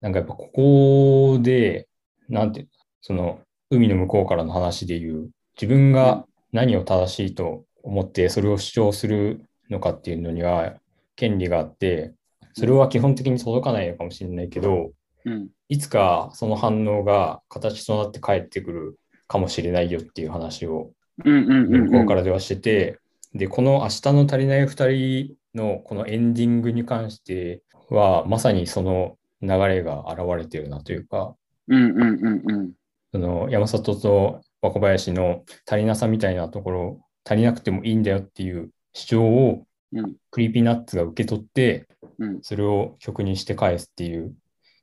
S1: なんかやっぱここで、なんてその海の向こうからの話で言う、自分が何を正しいと思ってそれを主張するのかっていうのには権利があって、それは基本的に届かないのかもしれないけど、
S2: うん。
S1: いつかその反応が形となって返ってくるかもしれないよっていう話を。向こうからではしてて、で、この明日の足りない2人のこのエンディングに関しては、まさにその流れが現れてるなというか、
S2: うん。うん。うん。うん。
S1: その山里と若林の足りなさみたいなところ、足りなくてもいいんだよっていう主張を
S2: うん。
S1: Creepy Nuts が受け取って、
S2: うん。
S1: それを曲にして返すっていう。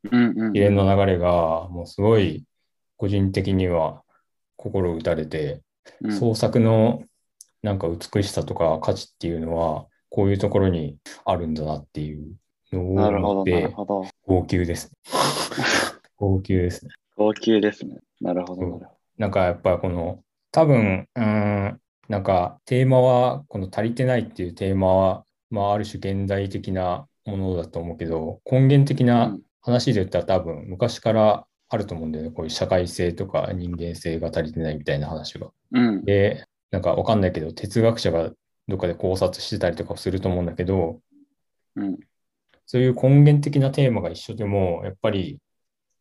S1: 一連の流れが、もうすごい個人的には心打たれて、
S2: うん。
S1: 創作のなんか美しさとか価値っていうのは、こういうところにあるんだなっていうのを思って。号泣です。号泣ですね。[LAUGHS]
S2: 高級ですね。なるほど。なるほど。
S1: なんかやっぱこの、多分、うーん、なんかテーマは、この足りてないっていうテーマは、まあある種現代的なものだと思うけど、根源的
S2: う
S1: なん話で言ったら多分昔からあると思うんだよね。こういう社会性とか人間性が足りてないみたいな話が。
S2: うん。
S1: で、なんかわかんないけど、哲学者がどっかで考察してたりとかすると思うんだけど、
S2: うん。
S1: そういう根源的なテーマが一緒でも、やっぱり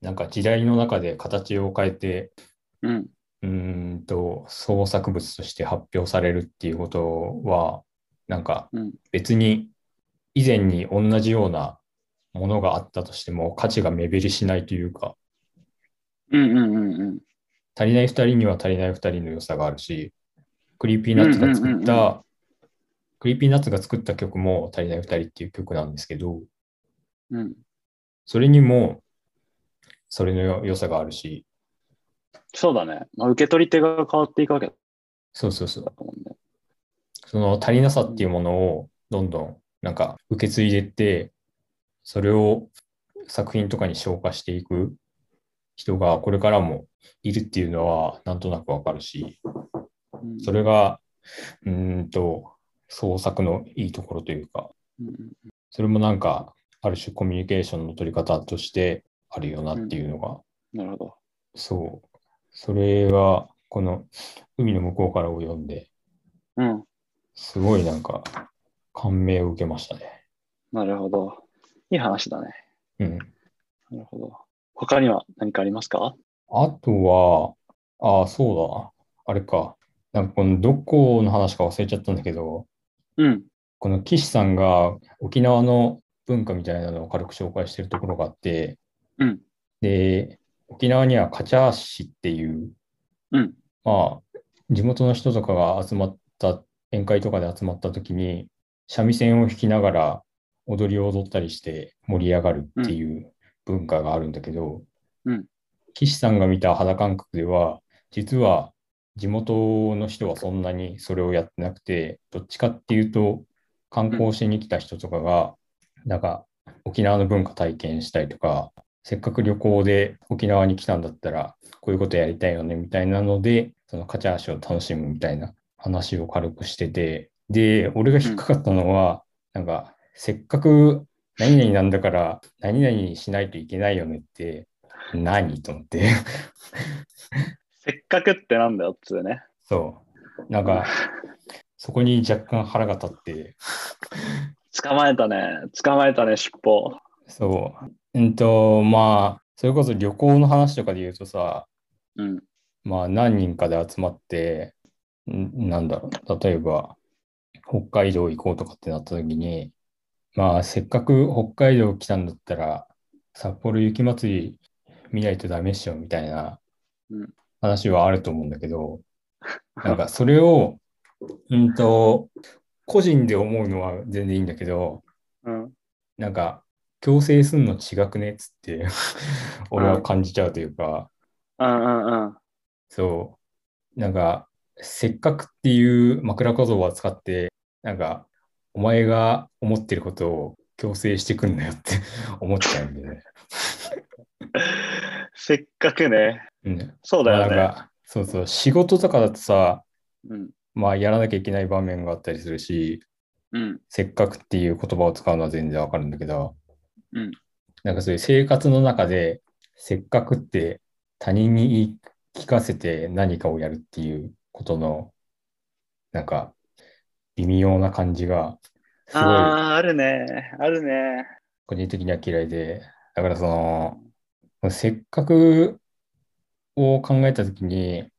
S1: なんか時代の中で形を変えて、
S2: うん。
S1: うーんと創作物として発表されるっていうことは、なんか
S2: うん。
S1: 別に以前に同じようなものがあったとしても価値が目減りしないというか、
S2: うん。うん。うん。うん。
S1: 足りない二人には足りない二人の良さがあるし、 Creepy Nuts が作っ
S2: うんうんうん
S1: た、 Creepy Nuts が作った曲も足りない二人っていう曲なんですけど、
S2: うん。
S1: それにもそれの良さがあるし、
S2: そうだね。まあ、受け取り手が変わっていくわけだ
S1: そうそうそう。その足りなさっていうものをどんどんなんか受け継いでいって、それを作品とかに消化していく人がこれからもいるっていうのはなんとなくわかるし、
S2: うん
S1: それが、うーんと、創作のいいところというか、それもなんか、ある種コミュニケーションの取り方としてあるよなっていうのが、
S2: なるほど。
S1: そう。それが、この海の向こうからを読んで、
S2: うん。
S1: すごいなんか、感銘を受けましたね。
S2: なるほど。いい話だね。
S1: うん。
S2: なるほど。他には何かありますか？
S1: あとは、ああ、そうだ。あれか。なんかこのどこの話か忘れちゃったんだけど、
S2: うん。
S1: この岸さんが沖縄の文化みたいなのを軽く紹介してるところがあって、
S2: うん。
S1: で、沖縄にはカチャーシっていう、
S2: うん。
S1: まあ、地元の人とかが集まった、宴会とかで集まった時に、三味線を弾きながら踊りを踊ったりして盛り上がるっていう文化があるんだけど、
S2: うん。
S1: 岸さんが見た肌感覚では、実は地元の人はそんなにそれをやってなくて、どっちかっていうと、観光しに来た人とかが、なんか沖縄の文化体験したりとか、せっかく旅行で沖縄に来たんだったら、こういうことやりたいよねみたいなので、そのカチャーシを楽しむみたいな話を軽くしてて、で、俺が引っかかったのは、なんか、せっかく何々なんだから、何々しないといけないよねって、何と思って。
S2: せっかくってなんだよっつうね。
S1: そう。なんか、そこに若干腹が立って、
S2: 捕まえたね。捕まえたね、尻尾。
S1: そう。うんと、まあ、それこそ旅行の話とかで言うとさ、
S2: うん。
S1: まあ何人かで集まって、んなんだろう、例えば北海道行こうとかってなった時に、まあせっかく北海道来たんだったら、札幌雪まつり見ないとダメっしょみたいな
S2: うん
S1: 話はあると思うんだけど、[LAUGHS] なんかそれを、うんと、個人で思うのは全然いいんだけど、
S2: うん。
S1: なんか強制すんの違くねっつって俺は感じちゃうというか、
S2: うんうんうん。
S1: そう。なんか、せっかくっていう枕言葉を使って、なんか、お前が思ってることを強制してくんなよって [LAUGHS] 思っちゃうんでね。
S2: せっかくね。
S1: うん。
S2: そうだよね。
S1: まあなんか、そうそう、仕事とかだとさ、
S2: うん。
S1: まあやらなきゃいけない場面があったりするし、
S2: うん。
S1: せっかくっていう言葉を使うのは全然わかるんだけど、
S2: うん。
S1: なんかそういう生活の中で、せっかくって他人に言い聞かせて何かをやるっていうことの、なんか、微妙な感じが、すごい
S2: ああ、あるね。あるね。
S1: 個人的には嫌いで、だからその、せっかくを考えたときに、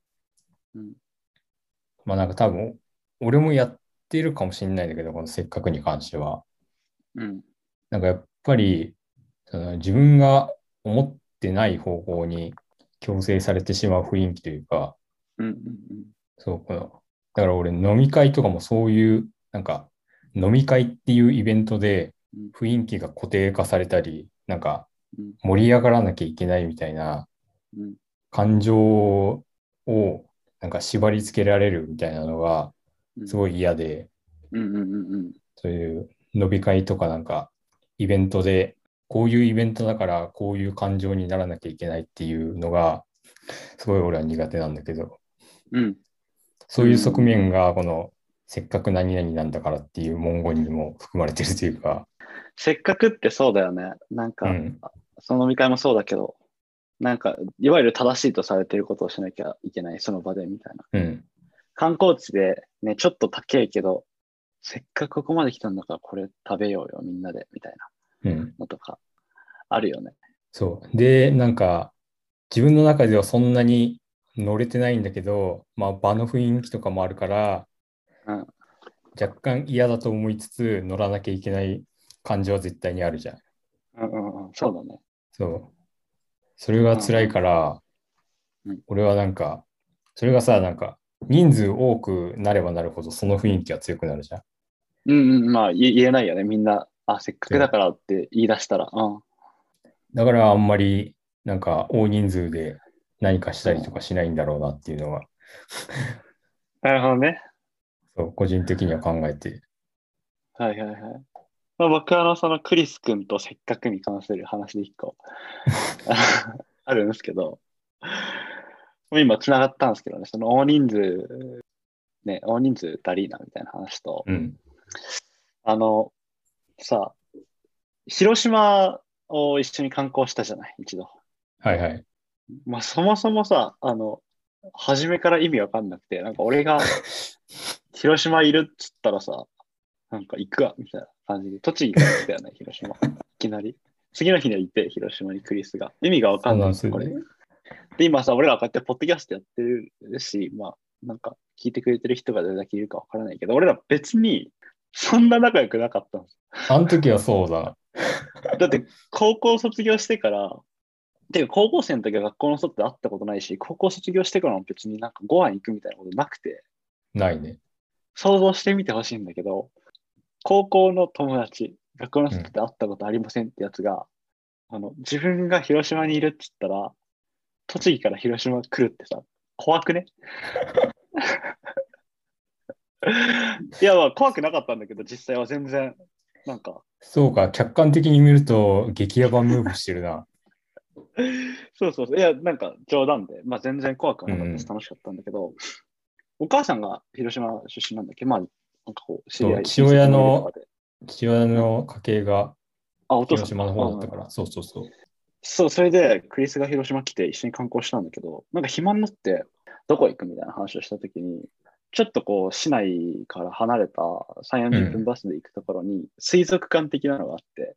S2: うん。
S1: まあなんか多分、俺もやっているかもしれないんだけど、このせっかくに関しては。
S2: うん。
S1: なんかやっぱり、その自分が思ってない方向に強制されてしまう雰囲気というか、
S2: うん。うん。
S1: そう、この、だから俺飲み会とかもそういう、なんか飲み会っていうイベントで
S2: うん
S1: 雰囲気が固定化されたり、なんか
S2: うん
S1: 盛り上がらなきゃいけないみたいな
S2: うん。
S1: 感情をなんか縛り付けられるみたいなのが
S2: うん。
S1: すごい嫌で。そういう飲み会とかなんかイベントで、こういうイベントだからこういう感情にならなきゃいけないっていうのが、すごい俺は苦手なんだけど、
S2: うん。
S1: そういう側面がこのせっかく何々なんだからっていう文言にも含まれてるというか、
S2: せっかくってそうだよね。なんか、
S1: うん、
S2: その飲み会もそうだけど、なんか、いわゆる正しいとされていることをしなきゃいけない、その場でみたいな。
S1: うん、
S2: 観光地でね、ちょっと高いけど、せっかくここまで来たんだからこれ食べようよ、みんなで、みたいな
S1: うん、
S2: のとか、あるよね。
S1: そう。で、なんか自分の中ではそんなに乗れてないんだけど、まあ場の雰囲気とかもあるから、
S2: うん
S1: 若干嫌だと思いつつ乗らなきゃいけない感情は絶対にあるじゃん。
S2: うんうんうん、そうだね。
S1: そう。それが辛いから、
S2: うん
S1: 俺はなんか、それがさ、なんか、人数多くなればなるほど、その雰囲気が強くなるじゃん。
S2: うんうん、まあ言え言えないよね。みんな、あ、せっかくだからって言い出したら。うん。
S1: だからあんまり、なんか、大人数で何かしたりとかしないんだろうなっていうのは、[LAUGHS]
S2: なるほどね。
S1: そう個人的には考えて。
S2: はいはいはい。まあ、僕はあの、そのクリス君とせっかくに関する話で一個 [LAUGHS] あるんですけど、今繋がったんですけどね、その大人数ね、大人数足りーなみたいな話と、
S1: うん。
S2: あの、さ、広島を一緒に観光したじゃない、一度。
S1: はいはい。
S2: まあ、そもそもさ、あの、初めから意味わかんなくて、なんか俺が [LAUGHS] 広島いるっつったらさ、なんか行くわ、みたいな感じで、栃木から来たよね、[LAUGHS] 広島。いきなり。次の日にはいて、広島にクリスが。意味がわかんない
S1: ですよ。ね。
S2: で、今さ、俺らはこうやってポッドキャストやってるし、まあ、なんか聞いてくれてる人がどれだけいるかわからないけど、俺ら別にそんな仲良くなかったんです。
S1: あの時はそうだ。[LAUGHS]
S2: だって、高校卒業してから、てか高校生の時は学校の外で会ったことないし、高校卒業してからも別になんかご飯行くみたいなことなくて、
S1: ないね。
S2: 想像してみてほしいんだけど、高校の友達、学校の外で会ったことありませんってやつが、あの、自分が広島にいるって言ったら、栃木から広島来るってさ、怖くね？[LAUGHS] いや、まあ怖くなかったんだけど、実際は全然、なんか、
S1: そうか、客観的に見ると激ヤバムーブしてるな。[LAUGHS]
S2: そうそうそう。いや、なんか冗談で、まあ全然怖くはなかったし、
S1: うん。
S2: 楽しかったんだけど、お母さんが広島出身なんだっけ？まあ、なんかこう、知り合い
S1: 父親の父親の家系が
S2: あ、お父さん。
S1: 広島の方だったか
S2: うん
S1: ら、そうそうそう。
S2: そう、それでクリスが広島来て一緒に観光したんだけど、なんか暇になってどこ行くみたいな話をしたときに、ちょっとこう市内から離れた3、40分バスで行くところに水族館的なのがあって、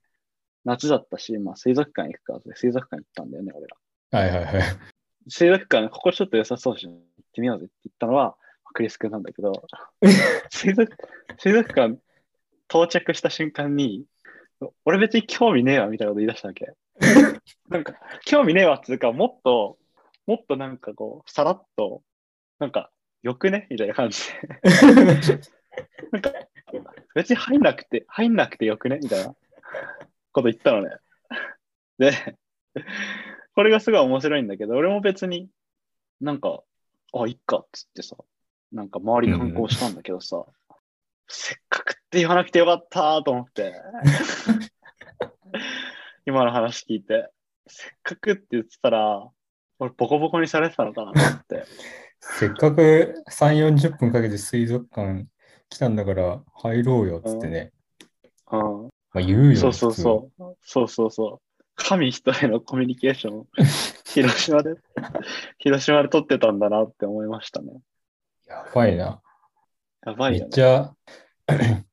S2: 夏だったし、まあ水族館行くかって水族館行ったんだよね、俺ら。
S1: はいはいはい。
S2: 水族館、ここちょっと良さそうじゃん。行ってみようぜって言ったのはクリス君なんだけど、[LAUGHS] 水族水族館到着した瞬間に、俺別に興味ねえわみたいなこと言い出したわけ。[LAUGHS] なんか、興味ねえわっていうか、もっと、もっとなんかこう、さらっと、なんか、よくね？みたいな感じで。[LAUGHS] なんか、別に入んなくて、入んなくてよくね？みたいなこと言ったのね。で、これがすごい面白いんだけど、俺も別になんか、あ、いっかっつってさ、なんか周り観光したんだけどさ、せっかくって言わなくてよかったと思って、[LAUGHS] 今の話聞いて、せっかくって言ってたら、俺ボコボコにされてたのかなと思って。
S1: せっかく3、40分かけて水族館来たんだから入ろうよっつってね。
S2: うん、
S1: まあ言うよ。
S2: そうそうそう。そうそうそう。神人へのコミュニケーションを [LAUGHS] 広島で、[LAUGHS] 広島で取ってたんだなって思いましたね。
S1: やばいな。め
S2: やばいよね。
S1: っちゃ [COUGHS]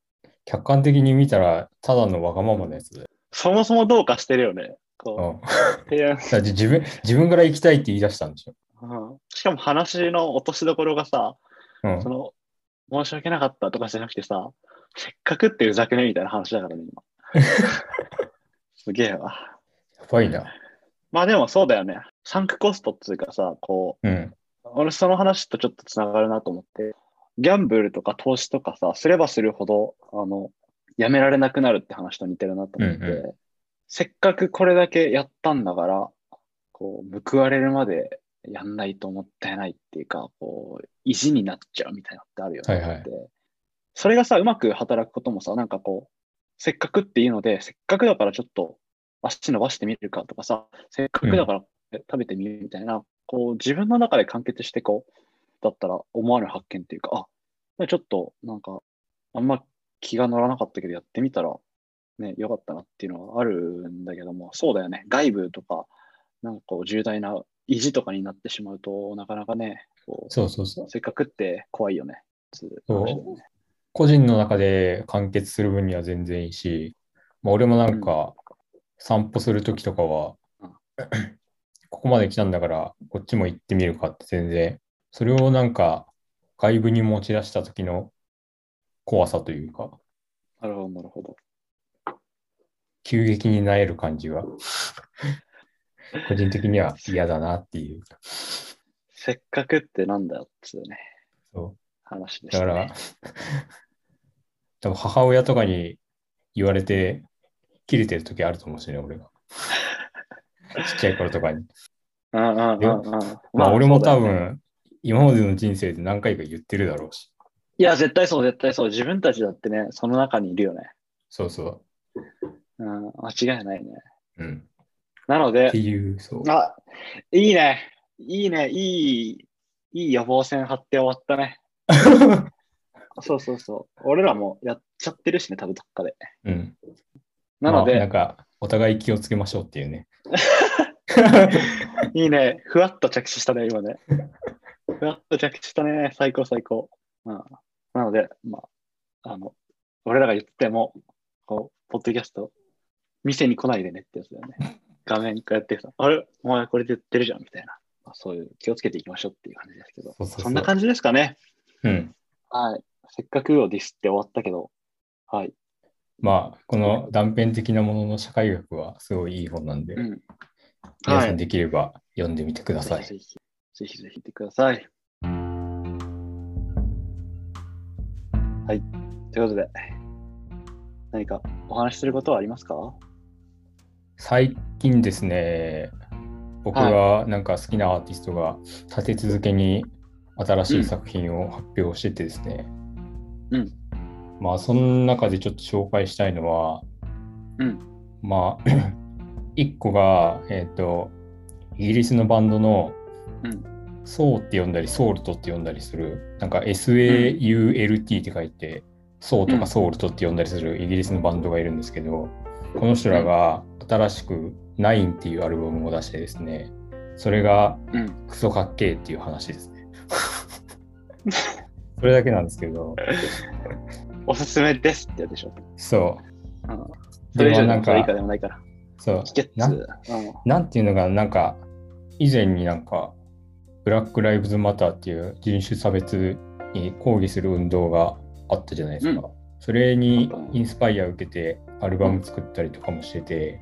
S1: 客観的に見たらただのわがままなやつだよ。
S2: そもそもどうかしてるよね。こ
S1: うん
S2: う、提案 [LAUGHS]
S1: だって自分自分から行きたいって言い出したんでしょ。
S2: うんしかも話の落としどころがさ、
S1: うん
S2: その、申し訳なかったとかじゃなくてさ、せっかくってうざくねみたいな話だからね、今。[LAUGHS] すげえわ。
S1: やばいな。
S2: まあでもそうだよね。サンクコストっていうかさ、こ
S1: うん。
S2: う、俺その話とちょっとつながるなと思って、ギャンブルとか投資とかさ、すればするほど、あの、やめられなくなるって話と似てるなと思って、
S1: うんう
S2: せっかくこれだけやったんだから、こう、報われるまでやんないともったいないっていうか、こう、意地になっちゃうみたいなのってあるよね。
S1: はいはい
S2: それがさ、うまく働くこともさ、なんかこう、せっかくっていうので、せっかくだからちょっと足伸ばしてみるかとかさ、せっかくだから食べてみるみたいな、こう、自分の中で完結してこう、だったら思わぬ発見っていうか、あ、ちょっとなんか、あんま気が乗らなかったけどやってみたら、ね、よかったなっていうのはあるんだけども、そうだよね。外部とか、なんかこう重大な意地とかになってしまうとなかなかね、こ
S1: そうそうそう
S2: う。せっかくって怖いよね。つう
S1: 個人の中で完結する分には全然いいし、まあ、俺もなんか散歩するときとかは
S2: うん、[CLEARS THROAT]
S1: ここまで来たんだからこっちも行ってみるかって全然、それをなんか外部に持ち出した時の怖さというか、
S2: なるほど、なるほど。
S1: 急激になえる感じが、[LAUGHS] 個人的には嫌だなっていう。
S2: せっかくってなんだよっつうね、
S1: そう
S2: 話でした、
S1: だから
S2: ね。、
S1: 多分母親とかに言われて、切れてる時あると思うしね、俺が。[LAUGHS] ちっちゃい頃とかに。
S2: うんうんうんうん。
S1: まあ、俺も多分、今までの人生で何回か言ってるだろうし。
S2: いや、絶対そう、絶対そう。自分たちだってね、その中にいるよね。
S1: そうそ
S2: うん、間違いないね。
S1: う。うん。
S2: なので
S1: って、いう、そう。
S2: あ、いいね。いいね。いい、いい予防線張って終わったね。[LAUGHS] そうそうそう。俺らもやっちゃってるしね、多分どっかで。
S1: うん。
S2: なので、
S1: まあなんか、お互い気をつけましょうっていうね。[LAUGHS]
S2: いいね。ふわっと着地したね、今ね。ふわっと着地したね。最高最高。まあ、なので、まあ、あの、俺らが言っても、こう、ポッドキャスト、店に来ないでねってやつだよね。[LAUGHS] 画面こうやってさ、あれ？お前これで言ってるじゃんみたいな。まあ、そういう気をつけていきましょうっていう感じですけど。
S1: そうそうそう
S2: そんな感じですかね。
S1: うん。
S2: はい。せっかくをディスって終わったけど、はい。
S1: まあ、この断片的なものの社会学はすごいいい本なんで、
S2: うん。はい。
S1: 皆さんできれば読んでみてください。
S2: ぜひぜひ、ぜひぜひ見てください。はい。ということで、何かお話しすることはありますか
S1: 最近ですね、僕がなんか好きなアーティストが立て続けに新しい作品を発表しててですね、
S2: うん。
S1: まあ、その中でちょっと紹介したいのは、
S2: うん。
S1: まあ、[COUGHS] 一個が、えっ、と、イギリスのバンドの、
S2: うん
S1: ソーって呼んだり、ソールトって呼んだりする、なんか SAULT って書いて、ソーとかソールトって呼んだりするイギリスのバンドがいるんですけど、この人らが新しくナインっていうアルバムを出してですね、それが
S2: うん。
S1: クソかっけーっていう話ですね。[LAUGHS] それだけなんですけど、
S2: おすすめですってやつでしょ。
S1: そ
S2: うん。
S1: う。
S2: それ以上で
S1: なんか
S2: でもないから。
S1: そう。な
S2: うん。
S1: なんていうのが、なんか、以前になんか、ブラック・ライブズ・マターっていう人種差別に抗議する運動があったじゃないですか。それにインスパイアを受けてアルバム作ったりとかもしてて、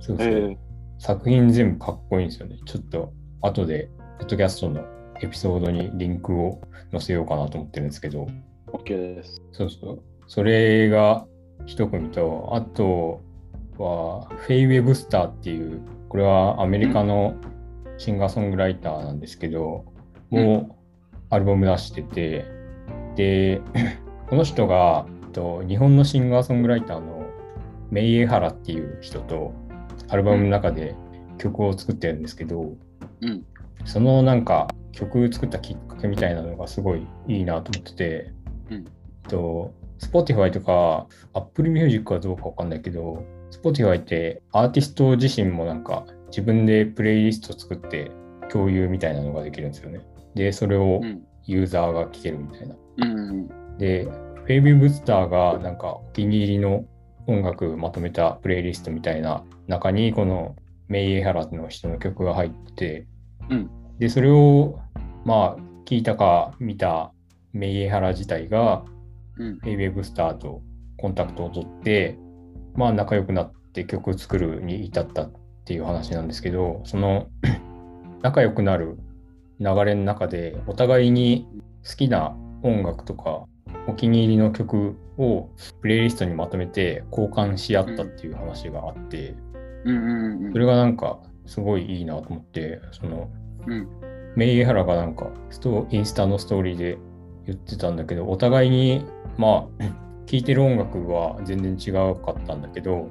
S1: そうそう、
S2: えー、
S1: 作品全部かっこいいんですよね。ちょっと後で、ポッドキャストのエピソードにリンクを載せようかなと思ってるんですけど、
S2: OK です。
S1: そうそう。それが一組と、あとは、フェイ・ウェブスターっていう、これはアメリカのシンガーソングライターなんですけど、もうアルバム出してて、で、[LAUGHS] この人が、と日本のシンガーソングライターのメイエハラっていう人と、アルバムの中で曲を作ってるんですけど、
S2: うん。
S1: そのなんか曲作ったきっかけみたいなのがすごいいいなと思ってて、
S2: うん
S1: と、Spotify とか Apple Music はどうかわかんないけど、Spotify ってアーティスト自身もなんか自分でプレイリスト作って共有みたいなのができるんですよね。で、それを
S2: うん。
S1: ユーザーが聴けるみたいな。
S2: うん。
S1: で、フェイビーブスターがなんかお気に入りの音楽まとめたプレイリストみたいな中にこのメイエハラの人の曲が入ってて、
S2: うん
S1: で、それをまあ聞いたか見たメイエハラ自体が
S2: うん。
S1: フェイビーブスターとコンタクトを取って、まあ仲良くなって曲を作るに至ったっていう話なんですけど、その [CLEARS THROAT] 仲良くなる流れの中でお互いに好きな音楽とかお気に入りの曲をプレイリストにまとめて交換し合ったっていう話があって。それがなんかすごいいいなと思って、その
S2: うん。
S1: メイエハラがなんかストインスタのストーリーで言ってたんだけど、お互いにまあ [LAUGHS] 聴いてる音楽は全然違うかったんだけど、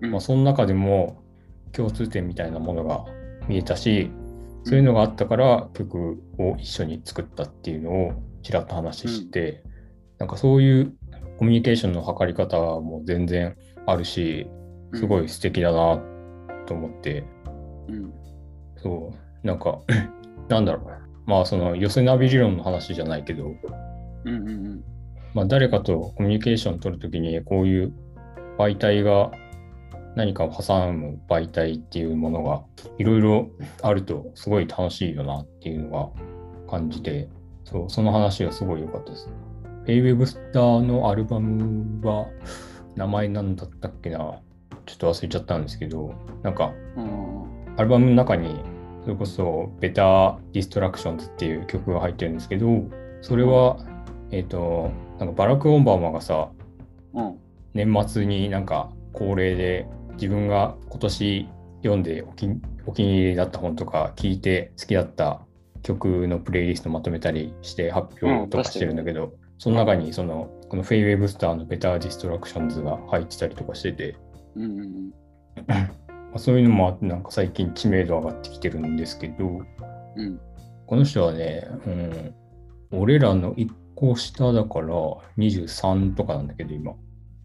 S2: うん。
S1: まあ、その中でも共通点みたいなものが見えたし、そういうのがあったから曲を一緒に作ったっていうのをちらっと話して、なんかそういうコミュニケーションの図り方も全然あるし、すごい素敵だなと思って、
S2: うん。
S1: そう、なんか、[CLEARS THROAT] なんだろう。まあその寄せナビ理論の話じゃないけど、
S2: うん。うん。
S1: まあ誰かとコミュニケーション取るときにこういう媒体が何かを挟む媒体っていうものがいろいろあるとすごい楽しいよなっていうのが感じて、そう、その話がすごい良かったです。ペイウェブスターのアルバムは名前なんだったっけなちょっと忘れちゃったんですけど、なんか
S2: うん。
S1: アルバムの中にそれこそ Better Distractions っていう曲が入ってるんですけど、それは、えっ、と、なんかバラク・オバマがさ、
S2: うん。
S1: 年末になんか恒例で自分が今年読んでお気お気に入りだった本とか聞いて好きだった曲のプレイリストまとめたりして発表とかしてるんだけど、その中にそのこのフェイウェブスターのベターディストラクションズが入ってたりとかしてて、
S2: うん。うん。[LAUGHS]
S1: まあそういうのもあってなんか最近知名度上がってきてるんですけど、
S2: うん。
S1: この人はね、うん、俺らの1個下だから23とかなんだけど、今。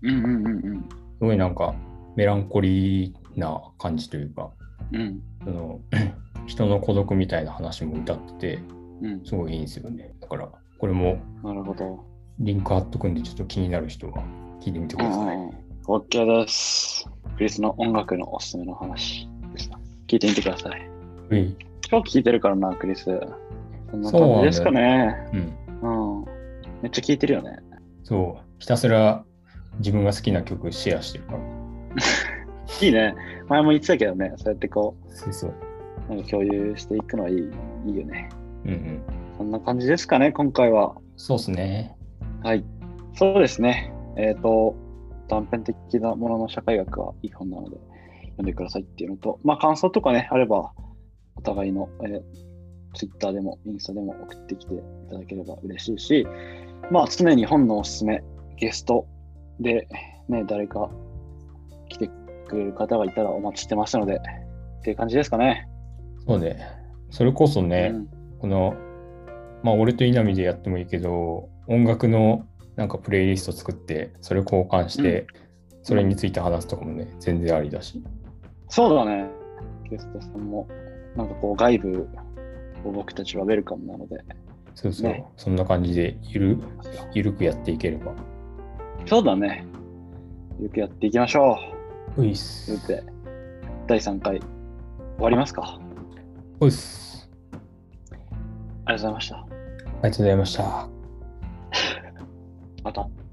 S2: うんうんうんうん。
S1: すごいなんかメランコリーな感じというか、
S2: うん
S1: その [CLEARS THROAT] 人の孤独みたいな話も歌ってて、
S2: うん。
S1: すごいいいんですよね。だから、これも
S2: なるほど。
S1: リンク貼っとくんで、ちょっと気になる人は聞いてみてください。
S2: OK です。クリスの音楽のおすすめの話でした。聞いてみてください。
S1: うん。
S2: 今日聞いてるからな、クリス。そんな感じですかね。
S1: うん。
S2: うん。めっちゃ聞いてるよね。
S1: そう。ひたすら自分が好きな曲シェアしてるから。[LAUGHS]
S2: いいね。前も言ってたけどね、そうやってこ
S1: そうそう。
S2: う、なんか共有していくのはいいいいよね。
S1: うんうん。
S2: そんな感じですかね、今回は。
S1: そうっすね。
S2: はい。そうですね。えっ、と、断片的なものの社会学はいい本なので、読んでくださいっていうのと、まあ、感想とかね、あれば、お互いの、えー、Twitter でもインスタでも送ってきていただければ嬉しいし、まあ、常に本のおすすめ、ゲストで、ね、誰か来てくれる方がいたらお待ちしてますので、っていう感じですかね。
S1: そうね。それこそね、
S2: うん
S1: この、まあ、俺と稲見でやってもいいけど、音楽のなんかプレイリスト作って、それ交換して、それについて話すとかもね、全然ありだし。
S2: そうだね。ゲストさんも、なんかこう、外部を僕たちはウェルカムなので、
S1: そうそう。
S2: ね
S1: そんな感じでゆる、ゆるくやっていければ。
S2: そうだね。よくやっていきましょ
S1: ういっ
S2: う。
S1: す。
S2: それで、第3回、終わりますか？
S1: うっす。
S2: ありがとうございました。
S1: ありがとうございました。
S2: また。